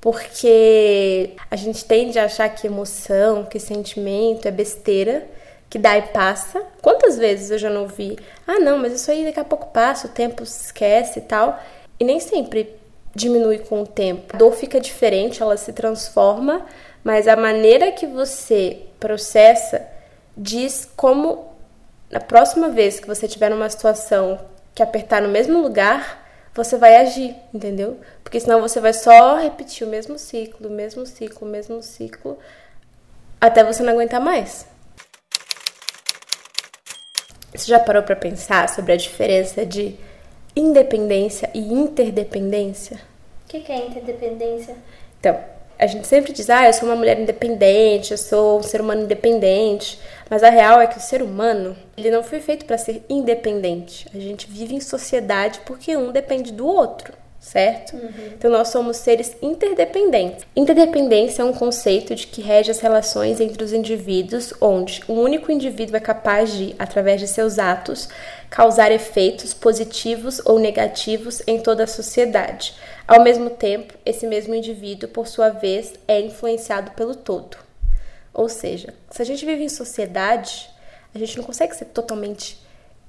Porque a gente tende a achar que emoção, que sentimento é besteira, que dá e passa. Quantas vezes eu já não ouvi, ah, não, mas isso aí daqui a pouco passa, o tempo se esquece e tal. E nem sempre diminui com o tempo. A dor fica diferente, ela se transforma, mas a maneira que você processa diz como na próxima vez que você tiver numa situação que apertar no mesmo lugar, você vai agir, entendeu? Porque senão você vai só repetir o mesmo ciclo, o mesmo ciclo, o mesmo ciclo, até você não aguentar mais. Você já parou para pensar sobre a diferença de independência e interdependência? O que, que é interdependência? Então, a gente sempre diz, ah, eu sou uma mulher independente, eu sou um ser humano independente. Mas a real é que o ser humano, ele não foi feito para ser independente. A gente vive em sociedade porque um depende do outro certo? Uhum. Então nós somos seres interdependentes. Interdependência é um conceito de que rege as relações entre os indivíduos, onde um único indivíduo é capaz de, através de seus atos, causar efeitos positivos ou negativos em toda a sociedade. Ao mesmo tempo, esse mesmo indivíduo, por sua vez, é influenciado pelo todo. Ou seja, se a gente vive em sociedade, a gente não consegue ser totalmente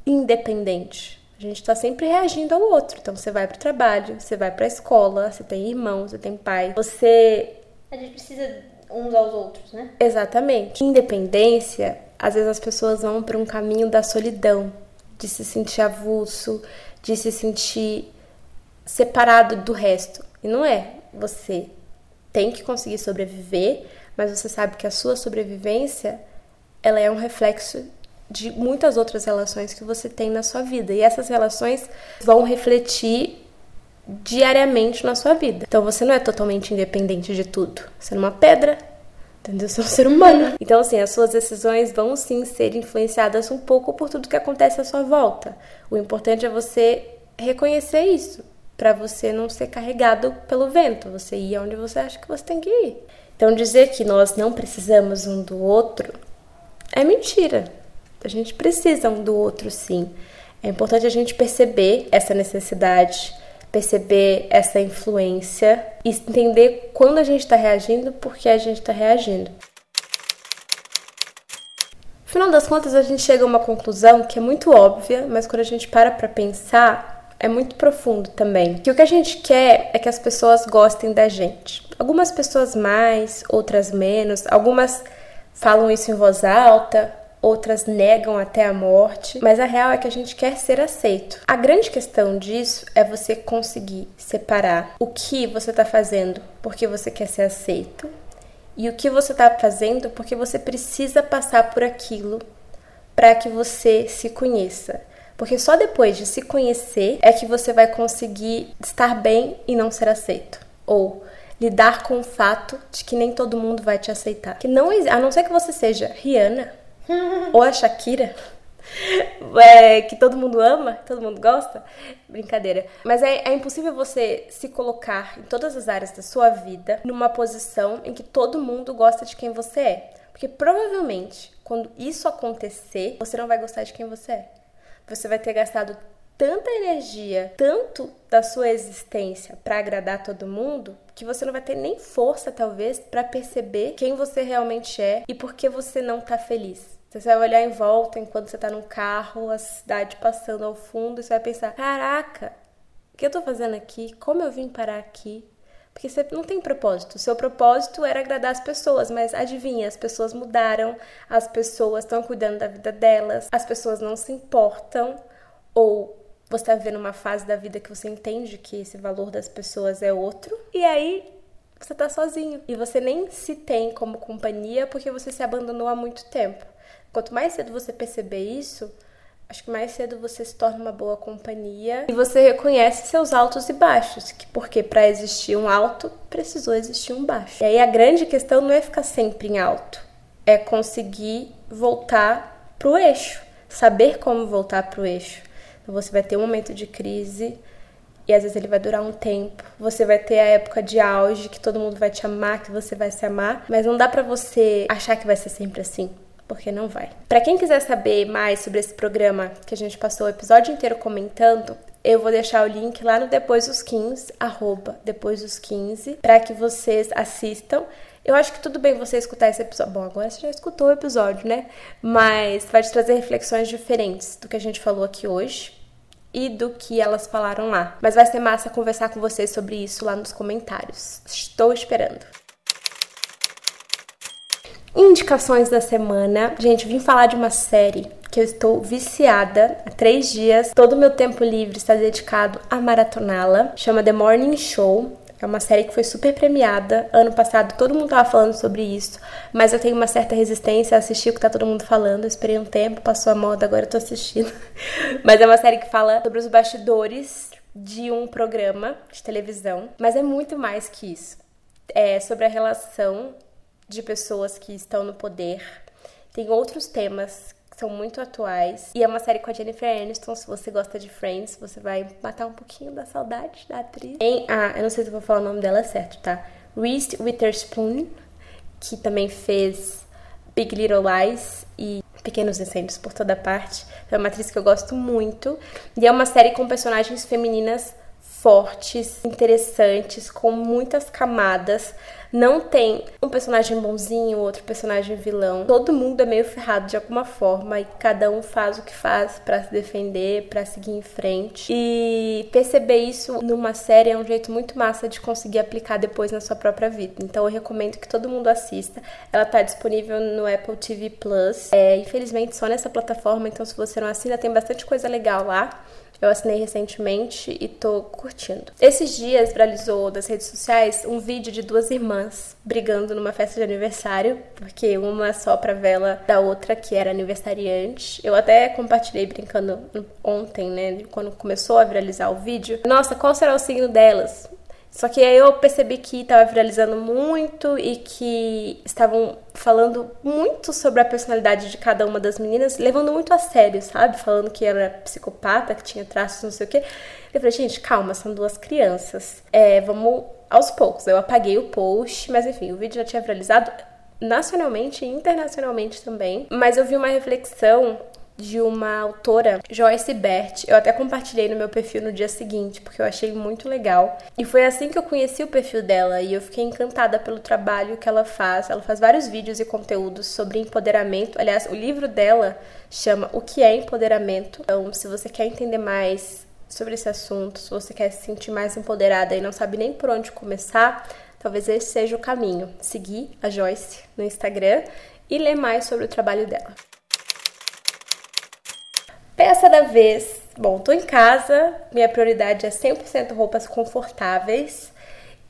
independente. A gente está sempre reagindo ao outro. Então você vai para o trabalho, você vai para a escola, você tem irmão, você tem pai. Você. A gente precisa uns aos outros, né? Exatamente. Independência, às vezes as pessoas vão para um caminho da solidão, de se sentir avulso, de se sentir separado do resto. E não é. Você tem que conseguir sobreviver, mas você sabe que a sua sobrevivência ela é um reflexo de muitas outras relações que você tem na sua vida. E essas relações vão refletir diariamente na sua vida. Então você não é totalmente independente de tudo. Você é uma pedra, entendeu? Você é um ser humano. Então, assim, as suas decisões vão sim ser influenciadas um pouco por tudo que acontece à sua volta. O importante é você reconhecer isso, para você não ser carregado pelo vento, você ir aonde você acha que você tem que ir. Então, dizer que nós não precisamos um do outro é mentira. A gente precisa um do outro, sim. É importante a gente perceber essa necessidade, perceber essa influência e entender quando a gente está reagindo, por que a gente está reagindo. No final das contas, a gente chega a uma conclusão que é muito óbvia, mas quando a gente para para pensar, é muito profundo também. Que o que a gente quer é que as pessoas gostem da gente. Algumas pessoas mais, outras menos, algumas falam isso em voz alta, outras negam até a morte, mas a real é que a gente quer ser aceito. A grande questão disso é você conseguir separar o que você está fazendo porque você quer ser aceito e o que você está fazendo porque você precisa passar por aquilo para que você se conheça. Porque só depois de se conhecer é que você vai conseguir estar bem e não ser aceito. Ou lidar com o fato de que nem todo mundo vai te aceitar. Que não, a não ser que você seja Rihanna, ou a Shakira, é, que todo mundo ama, todo mundo gosta. Brincadeira. Mas é, é, impossível você se colocar em todas as áreas da sua vida numa posição em que todo mundo gosta de quem você é. Porque provavelmente, quando isso acontecer, você não vai gostar de quem você é. Você vai ter gastado tanta energia, tanto da sua existência para agradar todo mundo, que você não vai ter nem força, talvez, para perceber quem você realmente é e por que você não tá feliz. Você vai olhar em volta enquanto você tá no carro, a cidade passando ao fundo, e você vai pensar: caraca, o que eu tô fazendo aqui? Como eu vim parar aqui? Porque você não tem propósito. O seu propósito era agradar as pessoas, mas adivinha, as pessoas mudaram, as pessoas estão cuidando da vida delas, as pessoas não se importam, ou você está vivendo uma fase da vida que você entende que esse valor das pessoas é outro, e aí você tá sozinho. E você nem se tem como companhia porque você se abandonou há muito tempo. Quanto mais cedo você perceber isso, acho que mais cedo você se torna uma boa companhia e você reconhece seus altos e baixos, que porque para existir um alto precisou existir um baixo. E aí a grande questão não é ficar sempre em alto, é conseguir voltar pro eixo, saber como voltar pro eixo. Então você vai ter um momento de crise e às vezes ele vai durar um tempo. Você vai ter a época de auge que todo mundo vai te amar, que você vai se amar, mas não dá para você achar que vai ser sempre assim porque não vai. Para quem quiser saber mais sobre esse programa que a gente passou o episódio inteiro comentando, eu vou deixar o link lá no Depois dos 15, arroba Depois dos 15, para que vocês assistam. Eu acho que tudo bem você escutar esse episódio. Bom, agora você já escutou o episódio, né? Mas vai te trazer reflexões diferentes do que a gente falou aqui hoje e do que elas falaram lá. Mas vai ser massa conversar com vocês sobre isso lá nos comentários. Estou esperando. Indicações da semana. Gente, vim falar de uma série que eu estou viciada há três dias. Todo o meu tempo livre está dedicado a maratoná-la. Chama The Morning Show. É uma série que foi super premiada. Ano passado todo mundo tava falando sobre isso, mas eu tenho uma certa resistência a assistir o que tá todo mundo falando. Eu esperei um tempo, passou a moda, agora eu tô assistindo. mas é uma série que fala sobre os bastidores de um programa de televisão, mas é muito mais que isso. É sobre a relação de pessoas que estão no poder. Tem outros temas que são muito atuais. E é uma série com a Jennifer Aniston. Se você gosta de Friends, você vai matar um pouquinho da saudade da atriz. Tem a, eu não sei se eu vou falar o nome dela certo, tá? Reese Witherspoon, que também fez Big Little Lies e Pequenos Incêndios por toda parte. É uma atriz que eu gosto muito. E é uma série com personagens femininas fortes, interessantes, com muitas camadas. Não tem um personagem bonzinho, outro personagem vilão. Todo mundo é meio ferrado de alguma forma e cada um faz o que faz para se defender, para seguir em frente. E perceber isso numa série é um jeito muito massa de conseguir aplicar depois na sua própria vida. Então eu recomendo que todo mundo assista. Ela tá disponível no Apple TV Plus. É, infelizmente só nessa plataforma, então se você não assina, tem bastante coisa legal lá. Eu assinei recentemente e tô curtindo. Esses dias viralizou das redes sociais um vídeo de duas irmãs brigando numa festa de aniversário, porque uma só pra vela da outra que era aniversariante. Eu até compartilhei brincando ontem, né, quando começou a viralizar o vídeo. Nossa, qual será o signo delas? Só que aí eu percebi que estava viralizando muito e que estavam falando muito sobre a personalidade de cada uma das meninas, levando muito a sério, sabe? Falando que era psicopata, que tinha traços, não sei o quê. Eu falei, gente, calma, são duas crianças. É, vamos aos poucos. Eu apaguei o post, mas enfim, o vídeo já tinha viralizado nacionalmente e internacionalmente também. Mas eu vi uma reflexão de uma autora, Joyce Bert. Eu até compartilhei no meu perfil no dia seguinte, porque eu achei muito legal. E foi assim que eu conheci o perfil dela e eu fiquei encantada pelo trabalho que ela faz. Ela faz vários vídeos e conteúdos sobre empoderamento. Aliás, o livro dela chama O que é empoderamento. Então, se você quer entender mais sobre esse assunto, se você quer se sentir mais empoderada e não sabe nem por onde começar, talvez esse seja o caminho. Seguir a Joyce no Instagram e ler mais sobre o trabalho dela. Peça da vez. Bom, tô em casa, minha prioridade é 100% roupas confortáveis.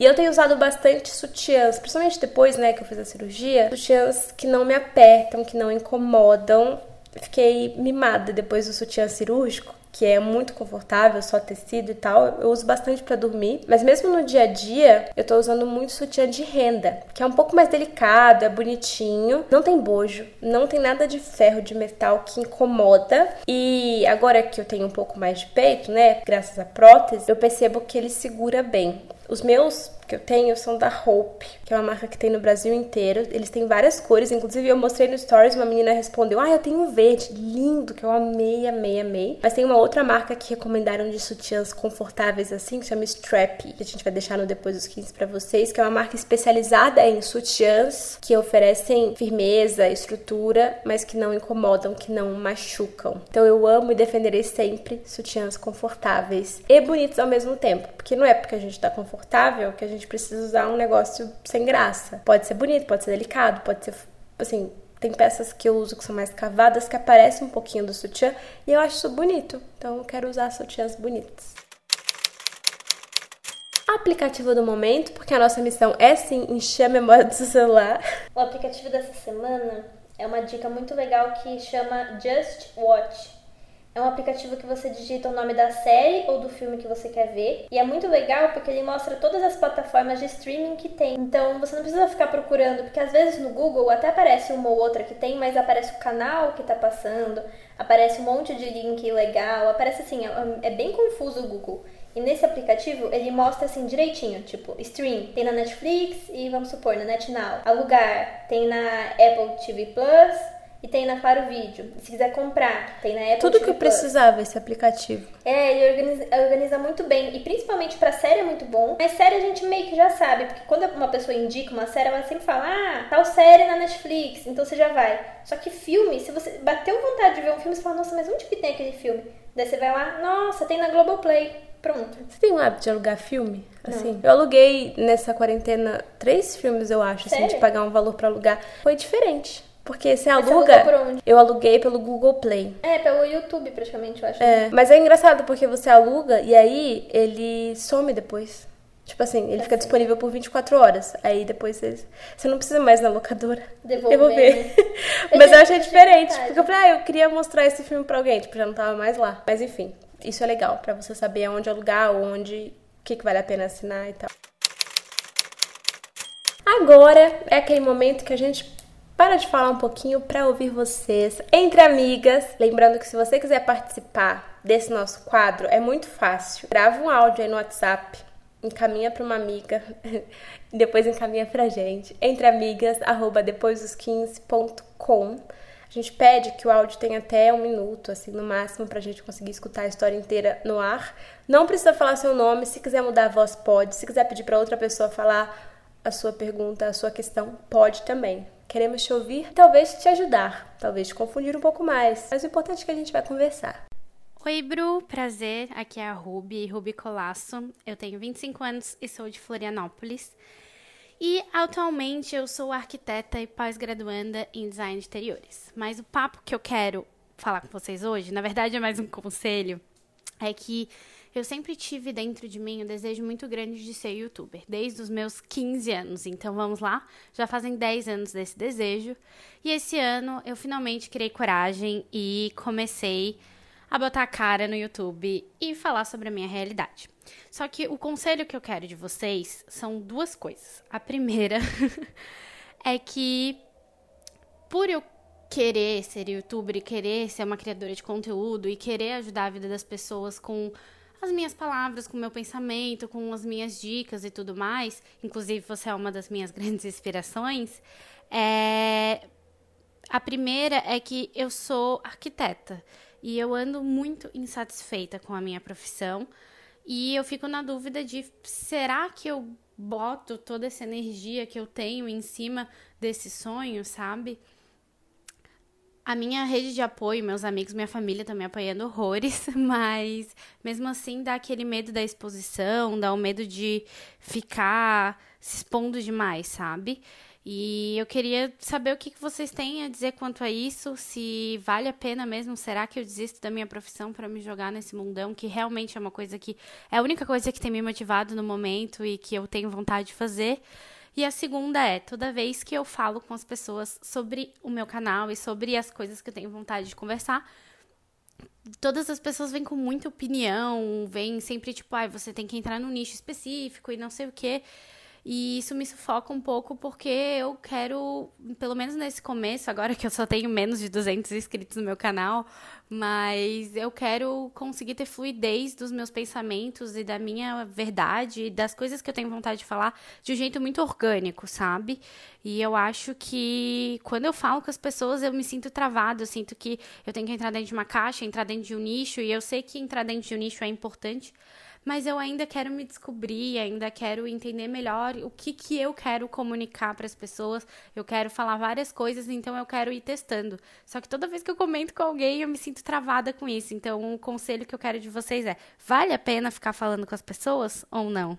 E eu tenho usado bastante sutiãs, principalmente depois, né, que eu fiz a cirurgia, sutiãs que não me apertam, que não incomodam. Fiquei mimada depois do sutiã cirúrgico, que é muito confortável, só tecido e tal. Eu uso bastante para dormir, mas mesmo no dia a dia, eu tô usando muito sutiã de renda, que é um pouco mais delicado, é bonitinho, não tem bojo, não tem nada de ferro, de metal que incomoda. E agora que eu tenho um pouco mais de peito, né, graças à prótese, eu percebo que ele segura bem. Os meus que eu tenho são da Hope, que é uma marca que tem no Brasil inteiro. Eles têm várias cores, inclusive eu mostrei no Stories, uma menina respondeu: Ah, eu tenho um verde, lindo, que eu amei, amei, amei. Mas tem uma outra marca que recomendaram de sutiãs confortáveis assim, que chama Strap, que a gente vai deixar no depois dos 15 para vocês, que é uma marca especializada em sutiãs que oferecem firmeza, estrutura, mas que não incomodam, que não machucam. Então eu amo e defenderei sempre sutiãs confortáveis e bonitos ao mesmo tempo, porque não é porque a gente tá confortável que a gente gente precisa usar um negócio sem graça. Pode ser bonito, pode ser delicado, pode ser assim, tem peças que eu uso que são mais cavadas que aparecem um pouquinho do sutiã e eu acho isso bonito. Então eu quero usar sutiãs bonitas. Aplicativo do momento, porque a nossa missão é sim encher a memória do celular. O aplicativo dessa semana é uma dica muito legal que chama Just Watch. É um aplicativo que você digita o nome da série ou do filme que você quer ver. E é muito legal porque ele mostra todas as plataformas de streaming que tem. Então você não precisa ficar procurando, porque às vezes no Google até aparece uma ou outra que tem, mas aparece o canal que tá passando, aparece um monte de link legal, aparece assim, é, é bem confuso o Google. E nesse aplicativo ele mostra assim direitinho, tipo, stream, tem na Netflix e vamos supor, na NetNow. Alugar, tem na Apple TV Plus e tem na Claro Vídeo. Se quiser comprar, tem na Apple Tudo TV que eu precisava esse aplicativo. É, ele organiza, organiza muito bem. E principalmente pra série é muito bom. Mas série a gente meio que já sabe. Porque quando uma pessoa indica uma série, ela sempre fala: Ah, tal série na Netflix. Então você já vai. Só que filme, se você bateu vontade de ver um filme, você fala: Nossa, mas onde que tem aquele filme? Daí você vai lá: Nossa, tem na Globoplay. Pronto. Você tem um hábito de alugar filme? Assim, Não. eu aluguei nessa quarentena três filmes, eu acho, Sério? assim, de pagar um valor para alugar. Foi diferente. Porque você aluga. Você por onde? Eu aluguei pelo Google Play. É, pelo YouTube praticamente, eu acho. É, mas é engraçado porque você aluga e aí ele some depois. Tipo assim, ele fica disponível por 24 horas. Aí depois você, você não precisa mais na locadora Devolver. devolver. né? Mas eu achei diferente. Porque eu falei, ah, eu queria mostrar esse filme pra alguém. Tipo, já não tava mais lá. Mas enfim, isso é legal. Pra você saber aonde alugar, onde... O que, que vale a pena assinar e tal. Agora é aquele momento que a gente para de falar um pouquinho para ouvir vocês entre amigas. Lembrando que se você quiser participar desse nosso quadro, é muito fácil. Grava um áudio aí no WhatsApp, encaminha para uma amiga e depois encaminha pra gente. Entre amigas, arroba depoisdos15.com. A gente pede que o áudio tenha até um minuto, assim, no máximo, pra gente conseguir escutar a história inteira no ar. Não precisa falar seu nome, se quiser mudar a voz, pode. Se quiser pedir pra outra pessoa falar a sua pergunta, a sua questão, pode também. Queremos te ouvir, talvez te ajudar, talvez te confundir um pouco mais. Mas o importante é que a gente vai conversar. Oi, Bru, prazer. Aqui é a Ruby, Ruby Colasso. Eu tenho 25 anos e sou de Florianópolis. E atualmente eu sou arquiteta e pós-graduanda em design de interiores. Mas o papo que eu quero falar com vocês hoje, na verdade é mais um conselho, é que eu sempre tive dentro de mim um desejo muito grande de ser youtuber, desde os meus 15 anos. Então vamos lá, já fazem 10 anos desse desejo. E esse ano eu finalmente criei coragem e comecei a botar a cara no YouTube e falar sobre a minha realidade. Só que o conselho que eu quero de vocês são duas coisas. A primeira é que por eu querer ser youtuber e querer ser uma criadora de conteúdo e querer ajudar a vida das pessoas com as minhas palavras, com o meu pensamento, com as minhas dicas e tudo mais, inclusive você é uma das minhas grandes inspirações, é... a primeira é que eu sou arquiteta e eu ando muito insatisfeita com a minha profissão. E eu fico na dúvida de será que eu boto toda essa energia que eu tenho em cima desse sonho, sabe? A minha rede de apoio, meus amigos, minha família estão me apoiando horrores, mas mesmo assim dá aquele medo da exposição, dá o medo de ficar se expondo demais, sabe? E eu queria saber o que vocês têm a dizer quanto a isso, se vale a pena mesmo, será que eu desisto da minha profissão para me jogar nesse mundão, que realmente é uma coisa que é a única coisa que tem me motivado no momento e que eu tenho vontade de fazer. E a segunda é, toda vez que eu falo com as pessoas sobre o meu canal e sobre as coisas que eu tenho vontade de conversar, todas as pessoas vêm com muita opinião, vêm sempre tipo, ai, você tem que entrar num nicho específico e não sei o quê. E isso me sufoca um pouco porque eu quero, pelo menos nesse começo, agora que eu só tenho menos de 200 inscritos no meu canal, mas eu quero conseguir ter fluidez dos meus pensamentos e da minha verdade, e das coisas que eu tenho vontade de falar de um jeito muito orgânico, sabe? E eu acho que quando eu falo com as pessoas eu me sinto travado, eu sinto que eu tenho que entrar dentro de uma caixa, entrar dentro de um nicho, e eu sei que entrar dentro de um nicho é importante mas eu ainda quero me descobrir, ainda quero entender melhor o que, que eu quero comunicar para as pessoas. Eu quero falar várias coisas, então eu quero ir testando. Só que toda vez que eu comento com alguém, eu me sinto travada com isso. Então, o conselho que eu quero de vocês é: vale a pena ficar falando com as pessoas ou não?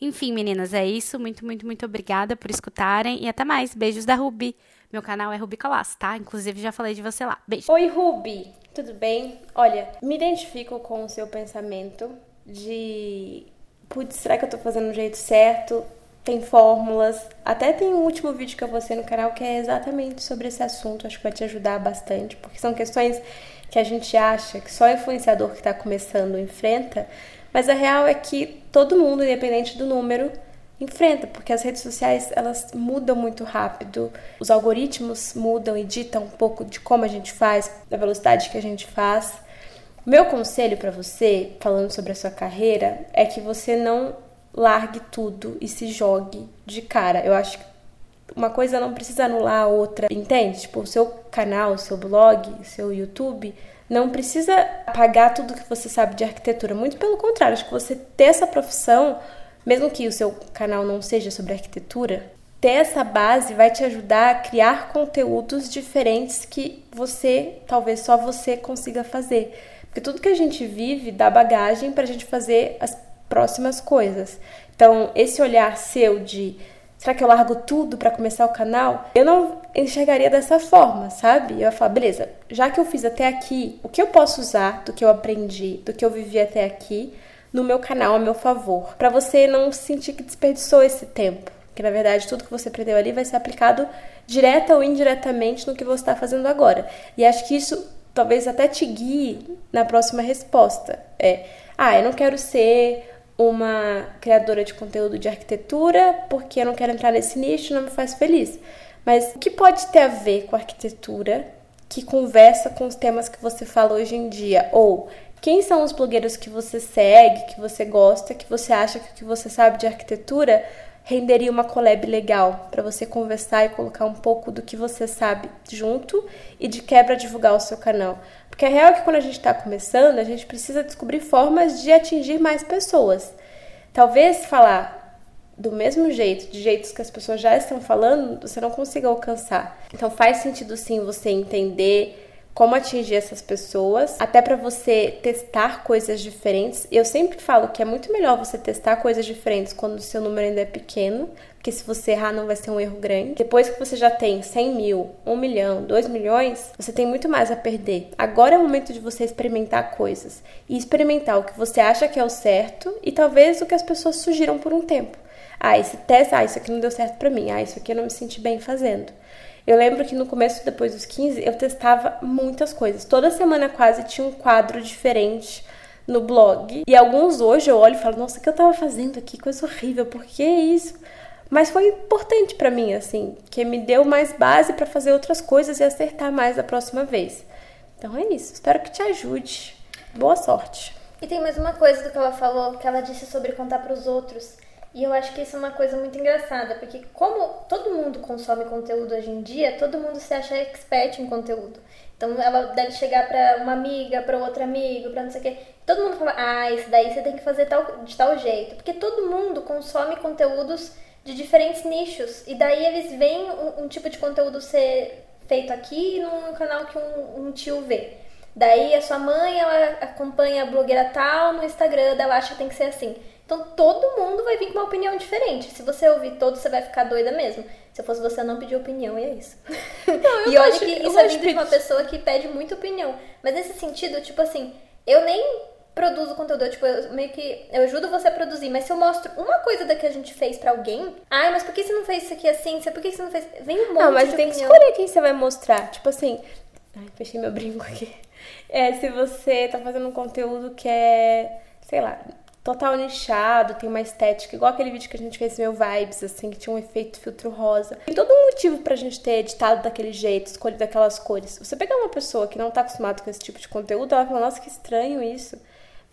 Enfim, meninas, é isso. Muito, muito, muito obrigada por escutarem e até mais. Beijos da Ruby. Meu canal é Ruby Colasso, tá? Inclusive já falei de você lá. Beijo. Oi, Ruby, tudo bem? Olha, me identifico com o seu pensamento de putz, será que eu tô fazendo do jeito certo? Tem fórmulas. Até tem um último vídeo que eu postei no canal que é exatamente sobre esse assunto. Acho que vai te ajudar bastante, porque são questões que a gente acha que só influenciador que está começando enfrenta, mas a real é que todo mundo, independente do número, enfrenta, porque as redes sociais elas mudam muito rápido, os algoritmos mudam e ditam um pouco de como a gente faz, da velocidade que a gente faz. Meu conselho para você, falando sobre a sua carreira, é que você não largue tudo e se jogue de cara. Eu acho que uma coisa não precisa anular a outra, entende? Tipo, o seu canal, o seu blog, o seu YouTube não precisa apagar tudo que você sabe de arquitetura. Muito pelo contrário, acho que você ter essa profissão, mesmo que o seu canal não seja sobre arquitetura, ter essa base vai te ajudar a criar conteúdos diferentes que você, talvez só você consiga fazer. Porque tudo que a gente vive dá bagagem para a gente fazer as próximas coisas. Então, esse olhar seu de será que eu largo tudo para começar o canal? Eu não enxergaria dessa forma, sabe? Eu ia falar, beleza, já que eu fiz até aqui, o que eu posso usar do que eu aprendi, do que eu vivi até aqui, no meu canal a meu favor, para você não sentir que desperdiçou esse tempo. Que na verdade tudo que você aprendeu ali vai ser aplicado direta ou indiretamente no que você está fazendo agora. E acho que isso talvez até te guie na próxima resposta. É, ah, eu não quero ser uma criadora de conteúdo de arquitetura porque eu não quero entrar nesse nicho, não me faz feliz. Mas o que pode ter a ver com arquitetura que conversa com os temas que você fala hoje em dia? Ou quem são os blogueiros que você segue, que você gosta, que você acha que o que você sabe de arquitetura renderia uma collab legal para você conversar e colocar um pouco do que você sabe junto e de quebra divulgar o seu canal. Porque a real é que quando a gente está começando, a gente precisa descobrir formas de atingir mais pessoas. Talvez falar do mesmo jeito, de jeitos que as pessoas já estão falando, você não consiga alcançar. Então faz sentido sim você entender como atingir essas pessoas, até para você testar coisas diferentes. Eu sempre falo que é muito melhor você testar coisas diferentes quando o seu número ainda é pequeno, porque se você errar não vai ser um erro grande. Depois que você já tem 100 mil, 1 milhão, 2 milhões, você tem muito mais a perder. Agora é o momento de você experimentar coisas e experimentar o que você acha que é o certo e talvez o que as pessoas sugiram por um tempo. Ah, esse teste, ah, isso aqui não deu certo para mim. Ah, isso aqui eu não me senti bem fazendo. Eu lembro que no começo, depois dos 15, eu testava muitas coisas. Toda semana quase tinha um quadro diferente no blog. E alguns hoje eu olho e falo, nossa, o que eu tava fazendo aqui? Coisa horrível, por que isso? Mas foi importante para mim, assim, que me deu mais base para fazer outras coisas e acertar mais da próxima vez. Então é isso. Espero que te ajude. Boa sorte. E tem mais uma coisa do que ela falou, que ela disse sobre contar para os outros. E eu acho que isso é uma coisa muito engraçada, porque como todo mundo consome conteúdo hoje em dia, todo mundo se acha expert em conteúdo. Então ela deve chegar para uma amiga, para outra amiga, para não sei o quê. Todo mundo fala: "Ah, isso daí você tem que fazer tal, de tal jeito", porque todo mundo consome conteúdos de diferentes nichos. E daí eles veem um, um tipo de conteúdo ser feito aqui num canal que um, um tio vê. Daí a sua mãe, ela acompanha a blogueira tal no Instagram, ela acha que tem que ser assim. Então todo mundo vai vir com uma opinião diferente. Se você ouvir todos, você vai ficar doida mesmo. Se eu fosse você, eu não pedir opinião, e é isso. Não, e olha acho, que isso é vindo de uma pessoa que pede muita opinião. Mas nesse sentido, tipo assim, eu nem produzo conteúdo, eu, tipo, eu meio que eu ajudo você a produzir, mas se eu mostro uma coisa da que a gente fez para alguém, ai, mas por que você não fez isso aqui assim? Por que você não fez? Vem um monte Não, mas de tem opinião. que escolher quem você vai mostrar. Tipo assim, ai, fechei meu brinco aqui. É, se você tá fazendo um conteúdo que é, sei lá, total nichado, tem uma estética, igual aquele vídeo que a gente fez meu Vibes, assim, que tinha um efeito filtro rosa. Tem todo um motivo pra gente ter editado daquele jeito, escolhido aquelas cores. Você pegar uma pessoa que não tá acostumada com esse tipo de conteúdo, ela fala, nossa, que estranho isso.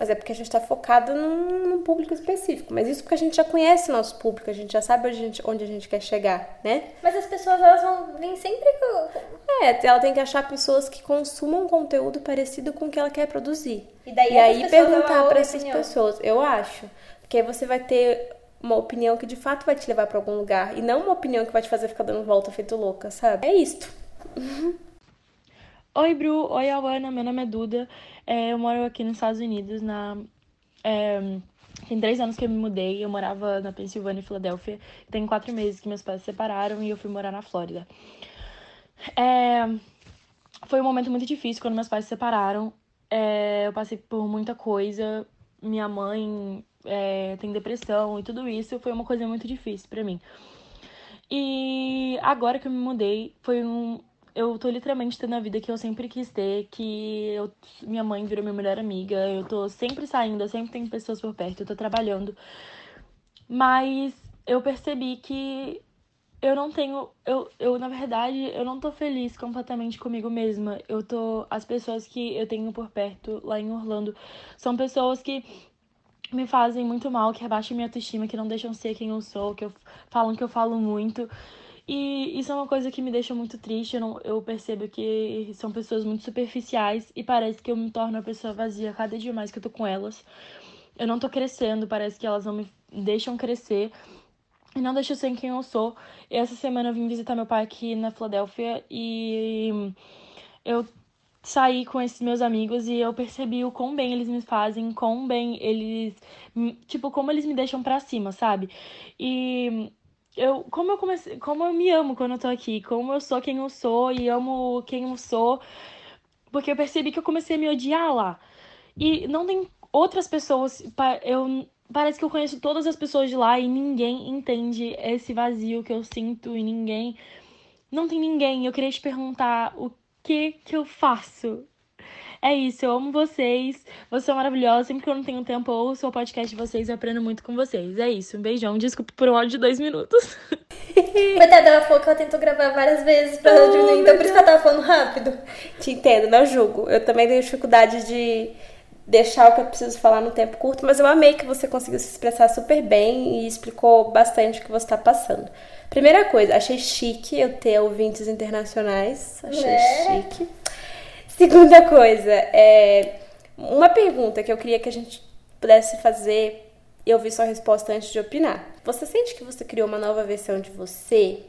Mas é porque a gente está focado num, num, público específico. Mas isso porque a gente já conhece nosso público, a gente já sabe onde a gente, onde a gente quer chegar, né? Mas as pessoas, elas vão vir sempre com... É, ela tem que achar pessoas que consumam conteúdo parecido com o que ela quer produzir. E, daí e aí perguntar para essas opinião. pessoas, eu acho. Porque aí você vai ter uma opinião que de fato vai te levar para algum lugar. E não uma opinião que vai te fazer ficar dando volta feito louca, sabe? É isto. Oi, Bru. Oi, Alana. Meu nome é Duda. É, eu moro aqui nos Estados Unidos, na. É, tem três anos que eu me mudei. Eu morava na Pensilvânia e Filadélfia. Tem quatro meses que meus pais se separaram e eu fui morar na Flórida. É, foi um momento muito difícil quando meus pais se separaram. É, eu passei por muita coisa. Minha mãe é, tem depressão e tudo isso foi uma coisa muito difícil para mim. E agora que eu me mudei, foi um, eu tô literalmente tendo a vida que eu sempre quis ter, que eu, minha mãe virou minha melhor amiga, eu tô sempre saindo, eu sempre tenho pessoas por perto, eu tô trabalhando. Mas eu percebi que eu não tenho, eu, eu na verdade, eu não tô feliz completamente comigo mesma. Eu tô, as pessoas que eu tenho por perto lá em Orlando são pessoas que me fazem muito mal, que rebaixam minha autoestima, que não deixam ser quem eu sou, que eu, falam que eu falo muito. E isso é uma coisa que me deixa muito triste. Eu, não, eu percebo que são pessoas muito superficiais e parece que eu me torno uma pessoa vazia cada dia mais que eu tô com elas. Eu não tô crescendo, parece que elas não me deixam crescer e não deixam ser quem eu sou. E essa semana eu vim visitar meu pai aqui na Filadélfia e eu saí com esses meus amigos e eu percebi o quão bem eles me fazem, quão bem eles. Tipo, como eles me deixam pra cima, sabe? E eu como eu comecei, como eu me amo quando eu tô aqui, como eu sou quem eu sou e amo quem eu sou, porque eu percebi que eu comecei a me odiar lá. E não tem outras pessoas, eu parece que eu conheço todas as pessoas de lá e ninguém entende esse vazio que eu sinto e ninguém não tem ninguém. Eu queria te perguntar o que que eu faço? É isso, eu amo vocês. Vocês são maravilhosos. Sempre que eu não tenho tempo, eu ouço o podcast de vocês e aprendo muito com vocês. É isso, um beijão. Desculpa por um áudio de dois minutos. Coitada, ela falou que ela tentou gravar várias vezes pra oh, diminuir, então por isso que ela tava falando rápido. Te entendo, não julgo. Eu também tenho dificuldade de deixar o que eu preciso falar no tempo curto, mas eu amei que você conseguiu se expressar super bem e explicou bastante o que você está passando. Primeira coisa, achei chique eu ter ouvintes internacionais. Achei é. chique. Segunda coisa, é uma pergunta que eu queria que a gente pudesse fazer e ouvir sua resposta antes de opinar. Você sente que você criou uma nova versão de você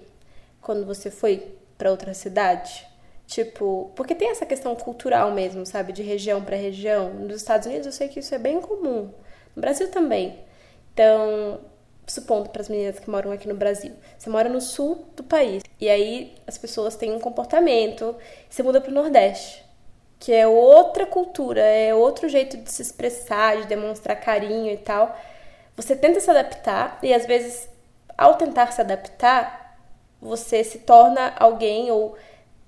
quando você foi para outra cidade? Tipo, porque tem essa questão cultural mesmo, sabe? De região para região. Nos Estados Unidos eu sei que isso é bem comum. No Brasil também. Então, supondo para as meninas que moram aqui no Brasil, você mora no sul do país e aí as pessoas têm um comportamento, você muda para o Nordeste, que é outra cultura, é outro jeito de se expressar, de demonstrar carinho e tal. Você tenta se adaptar e às vezes, ao tentar se adaptar, você se torna alguém ou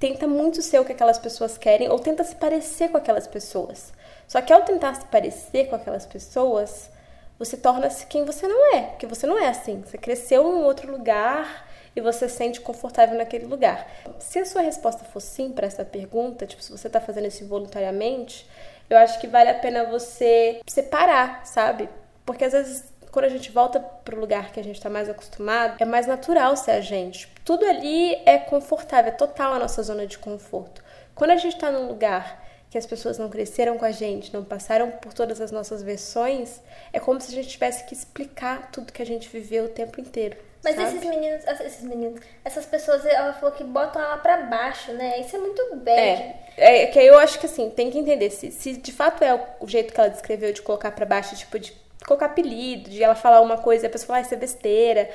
tenta muito ser o que aquelas pessoas querem ou tenta se parecer com aquelas pessoas. Só que ao tentar se parecer com aquelas pessoas, você torna-se quem você não é, porque você não é assim. Você cresceu em um outro lugar e você se sente confortável naquele lugar. Se a sua resposta for sim para essa pergunta, tipo, se você está fazendo isso voluntariamente, eu acho que vale a pena você separar, sabe? Porque às vezes quando a gente volta para o lugar que a gente está mais acostumado, é mais natural ser a gente. Tudo ali é confortável, é total a nossa zona de conforto. Quando a gente está num lugar que as pessoas não cresceram com a gente, não passaram por todas as nossas versões, é como se a gente tivesse que explicar tudo que a gente viveu o tempo inteiro. Mas sabe? esses meninos, esses meninos, essas pessoas, ela falou que botam ela pra baixo, né? Isso é muito bad. É, é que eu acho que assim, tem que entender se, se de fato é o, jeito que ela descreveu de colocar pra baixo, tipo, de colocar apelido, de ela falar uma coisa e a pessoa falar, ah, isso é besteira.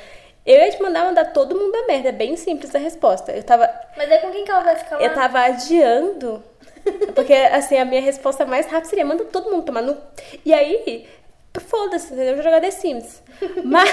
Eu ia te mandar mandar todo mundo a merda. É bem simples a resposta. Eu tava. Mas é com quem que ela vai ficar lá? Eu tava adiando. Porque, assim, a minha resposta mais rápida seria: manda todo mundo tomar no. E aí, foda-se, entendeu? Eu vou jogar The Sims. Mas.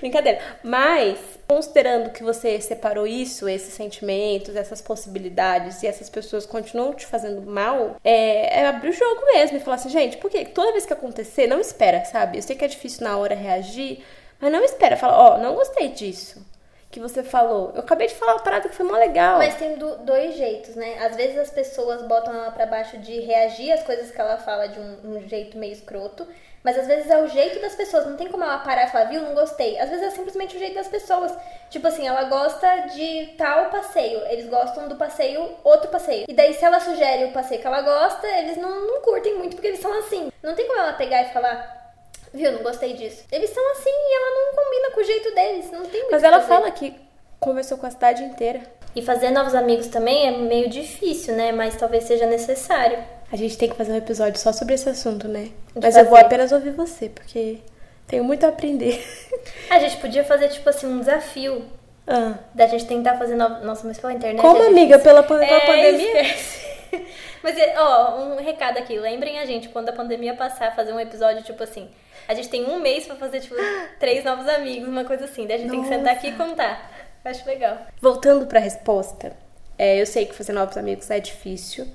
Brincadeira. Mas, considerando que você separou isso, esses sentimentos, essas possibilidades, e essas pessoas continuam te fazendo mal, é, é abrir o jogo mesmo e falar assim, gente, porque toda vez que acontecer, não espera, sabe? Eu sei que é difícil na hora reagir, mas não espera. Fala, ó, oh, não gostei disso que você falou. Eu acabei de falar uma parada que foi mó legal. Mas tem do, dois jeitos, né? Às vezes as pessoas botam ela pra baixo de reagir às coisas que ela fala de um, um, jeito meio escroto. Mas às vezes é o jeito das pessoas. Não tem como ela parar e falar, viu, não gostei. Às vezes é simplesmente o jeito das pessoas. Tipo assim, ela gosta de tal passeio. Eles gostam do passeio, outro passeio. E daí, se ela sugere o passeio que ela gosta, eles não, não curtem muito porque eles são assim. Não tem como ela pegar e falar, Viu, não gostei disso. Eles são assim e ela não combina com o jeito deles. Não tem muito Mas ela fala que conversou com a cidade inteira. E fazer novos amigos também é meio difícil, né? Mas talvez seja necessário. A gente tem que fazer um episódio só sobre esse assunto, né? Mas fazer. eu vou apenas ouvir você, porque tenho muito a aprender. A gente podia fazer, tipo assim, um desafio. Ah. Da gente tentar fazer no... Nossa, mas pela internet. Como, amiga? Pela, pela é, pandemia? Esquece. Mas, ó, um recado aqui. Lembrem a gente, quando a pandemia passar, fazer um episódio, tipo assim, a gente tem um mês para fazer, tipo, três novos amigos, uma coisa assim. Daí a gente Nossa. tem que sentar aqui e contar. Acho legal. Voltando para a resposta, é, eu sei que fazer novos amigos é difícil,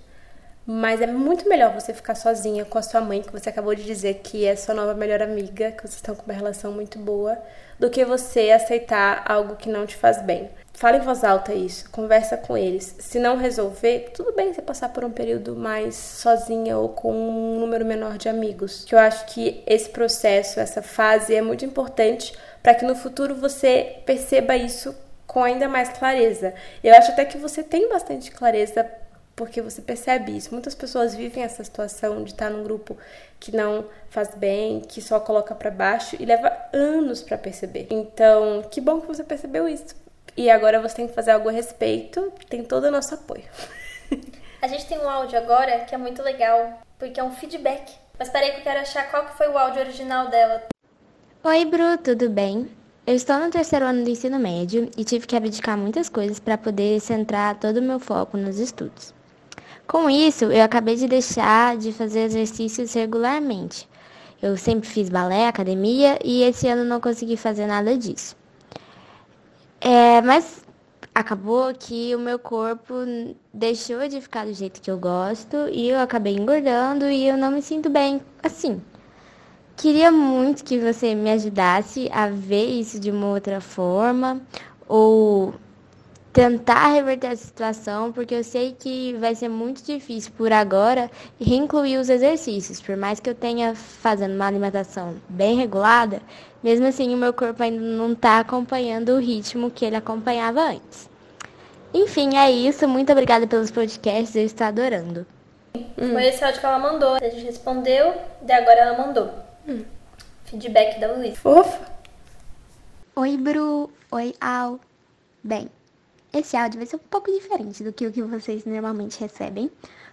mas é muito melhor você ficar sozinha com a sua mãe, que você acabou de dizer que é sua nova melhor amiga, que vocês estão com uma relação muito boa, do que você aceitar algo que não te faz bem. Fala em voz alta isso, conversa com eles. Se não resolver, tudo bem você passar por um período mais sozinha ou com um número menor de amigos. Que eu acho que esse processo, essa fase é muito importante para que no futuro você perceba isso com ainda mais clareza. Eu acho até que você tem bastante clareza porque você percebe isso. Muitas pessoas vivem essa situação de estar num grupo que não faz bem, que só coloca para baixo e leva anos para perceber. Então, que bom que você percebeu isso. E agora você tem que fazer algo a respeito, tem todo o nosso apoio. A gente tem um áudio agora que é muito legal, porque é um feedback. Mas peraí que eu quero achar qual que foi o áudio original dela. Oi, Bru, tudo bem? Eu estou no terceiro ano do ensino médio e tive que abdicar muitas coisas para poder centrar todo o meu foco nos estudos. Com isso, eu acabei de deixar de fazer exercícios regularmente. Eu sempre fiz balé, academia e esse ano não consegui fazer nada disso. É, mas acabou que o meu corpo deixou de ficar do jeito que eu gosto e eu acabei engordando e eu não me sinto bem assim. Queria muito que você me ajudasse a ver isso de uma outra forma ou tentar reverter a situação, porque eu sei que vai ser muito difícil por agora reincluir os exercícios. Por mais que eu tenha fazendo uma alimentação bem regulada, mesmo assim o meu corpo ainda não está acompanhando o ritmo que ele acompanhava antes. Enfim, é isso. Muito obrigada pelos podcasts, eu estou adorando. Hum. Foi esse áudio que ela mandou. A gente respondeu, e agora ela mandou. Hum. Feedback da Luísa. Fofa. Oi, Bru. Oi, Al. Bem, esse áudio vai ser um pouco diferente do que o que vocês normalmente recebem,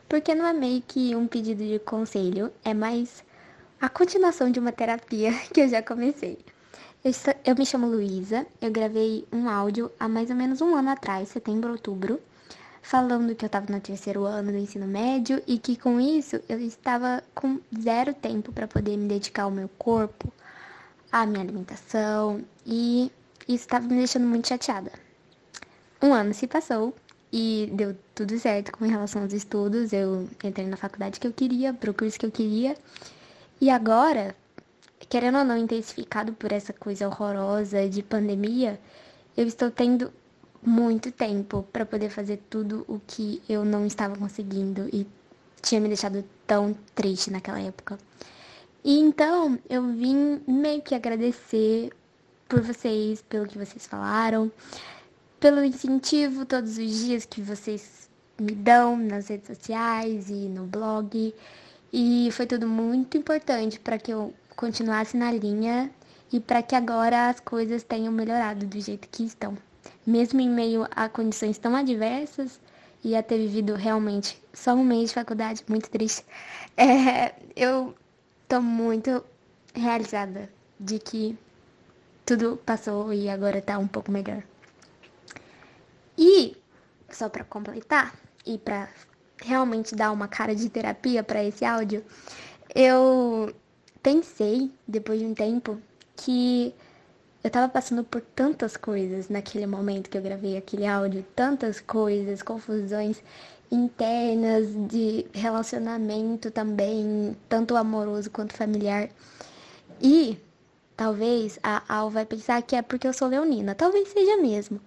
porque não é meio que um pedido de conselho, é mais a continuação de uma terapia que eu já comecei. Eu, eu me chamo Luísa, eu gravei um áudio há mais ou menos um ano atrás, setembro, outubro, falando que eu estava no terceiro ano do ensino médio e que com isso eu estava com zero tempo para poder me dedicar ao meu corpo, à minha alimentação e isso estava me deixando muito chateada. Um ano se passou e deu tudo certo com relação aos estudos. Eu entrei na faculdade que eu queria, pro curso que eu queria. E agora, querendo ou não intensificado por essa coisa horrorosa de pandemia, eu estou tendo muito tempo para poder fazer tudo o que eu não estava conseguindo e tinha me deixado tão triste naquela época. E então eu vim meio que agradecer por vocês, pelo que vocês falaram, pelo incentivo todos os dias que vocês me dão nas redes sociais e no blog. E foi tudo muito importante para que eu continuasse na linha e para que agora as coisas tenham melhorado do jeito que estão. Mesmo em meio a condições tão adversas e a ter vivido realmente só um mês de faculdade, muito triste, é, eu tô muito realizada de que tudo passou e agora tá um pouco melhor. E, só para completar, e para realmente dar uma cara de terapia para esse áudio, eu pensei, depois de um tempo, que eu tava passando por tantas coisas naquele momento que eu gravei aquele áudio, tantas coisas, confusões internas de relacionamento também, tanto amoroso quanto familiar. E talvez a Al vai pensar que é porque eu sou leonina, talvez seja mesmo.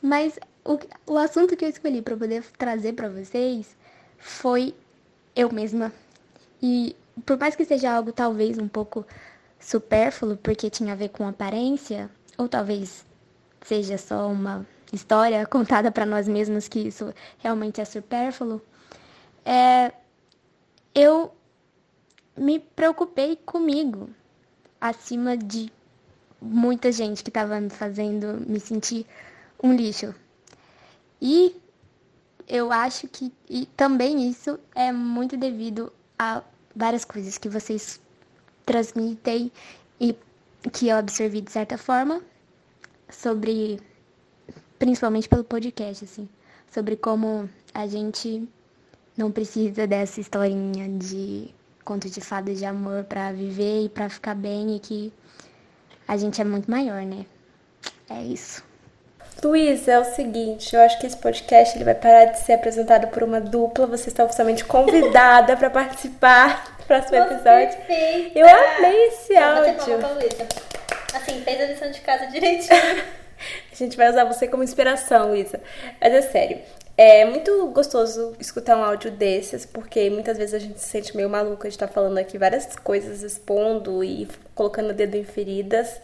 Mas o, o assunto que eu escolhi para poder trazer para vocês foi eu mesma. E por mais que seja algo talvez um pouco supérfluo, porque tinha a ver com aparência, ou talvez seja só uma história contada para nós mesmos que isso realmente é supérfluo, é, eu me preocupei comigo acima de muita gente que estava me fazendo me sentir um lixo. E eu acho que também isso é muito devido a várias coisas que vocês transmitem e que eu absorvi de certa forma sobre principalmente pelo podcast assim, sobre como a gente não precisa dessa historinha de conto de fadas de amor para viver e para ficar bem e que a gente é muito maior, né? É isso. Luísa, é o seguinte, eu acho que esse podcast ele vai parar de ser apresentado por uma dupla. Você está oficialmente convidada para participar do próximo Nossa, episódio. Perfeita. Eu amei esse Vou áudio. pra Luísa. Assim, fez a lição de casa direitinho. A gente vai usar você como inspiração, Luísa. Mas é sério. É muito gostoso escutar um áudio desses, porque muitas vezes a gente se sente meio maluca de estar falando aqui várias coisas, expondo e colocando o dedo em feridas.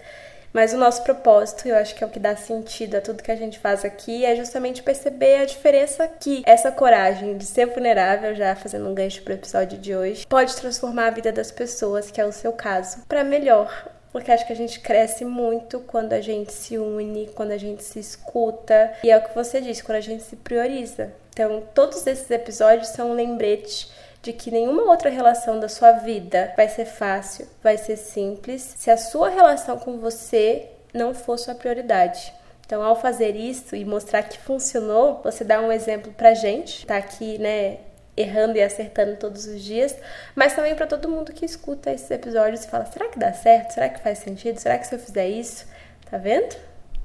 Mas o nosso propósito, eu acho que é o que dá sentido a tudo que a gente faz aqui, é justamente perceber a diferença que essa coragem de ser vulnerável, já fazendo um gancho pro episódio de hoje, pode transformar a vida das pessoas, que é o seu caso, para melhor. Porque acho que a gente cresce muito quando a gente se une, quando a gente se escuta. E é o que você disse, quando a gente se prioriza. Então, todos esses episódios são um lembrete de que nenhuma outra relação da sua vida vai ser fácil, vai ser simples, se a sua relação com você não for sua prioridade. Então, ao fazer isso e mostrar que funcionou, você dá um exemplo pra gente, tá aqui, né, errando e acertando todos os dias, mas também para todo mundo que escuta esses episódios e fala: será que dá certo? Será que faz sentido? Será que se eu fizer isso? Tá vendo?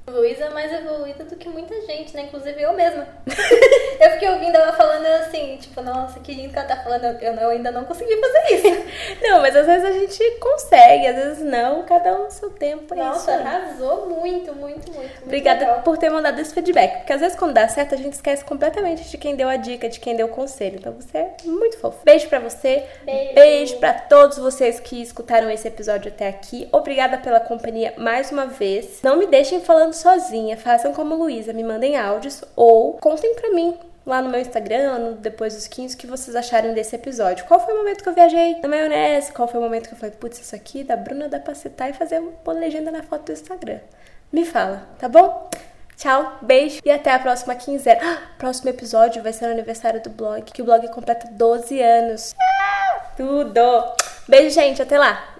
Luísa é mais evoluída do que muita gente, né? Inclusive eu mesma. eu fiquei ouvindo ela falando assim, tipo, nossa, que lindo que ela tá falando. Eu, eu ainda não consegui fazer isso. não, mas às vezes a gente consegue, às vezes não, cada um no seu tempo. É nossa, isso. arrasou muito, muito, muito. muito Obrigada legal. por ter mandado esse feedback. Porque às vezes quando dá certo, a gente esquece completamente de quem deu a dica, de quem deu o conselho. Então você é muito fofo. Beijo pra você. Beijo. Beijo pra todos vocês que escutaram esse episódio até aqui. Obrigada pela companhia mais uma vez. Não me deixem falando sozinha. Façam como Luísa, me mandem áudios ou contem pra mim lá no meu Instagram, depois dos 15, o que vocês acharam desse episódio. Qual foi o momento que eu viajei na maionese? Qual foi o momento que eu falei, putz, isso aqui da Bruna dá pra citar e fazer uma legenda na foto do Instagram? Me fala, tá bom? Tchau, beijo e até a próxima quinzena. Ah, próximo episódio vai ser o aniversário do blog, que o blog completa 12 anos. Tudo! Beijo, gente, até lá!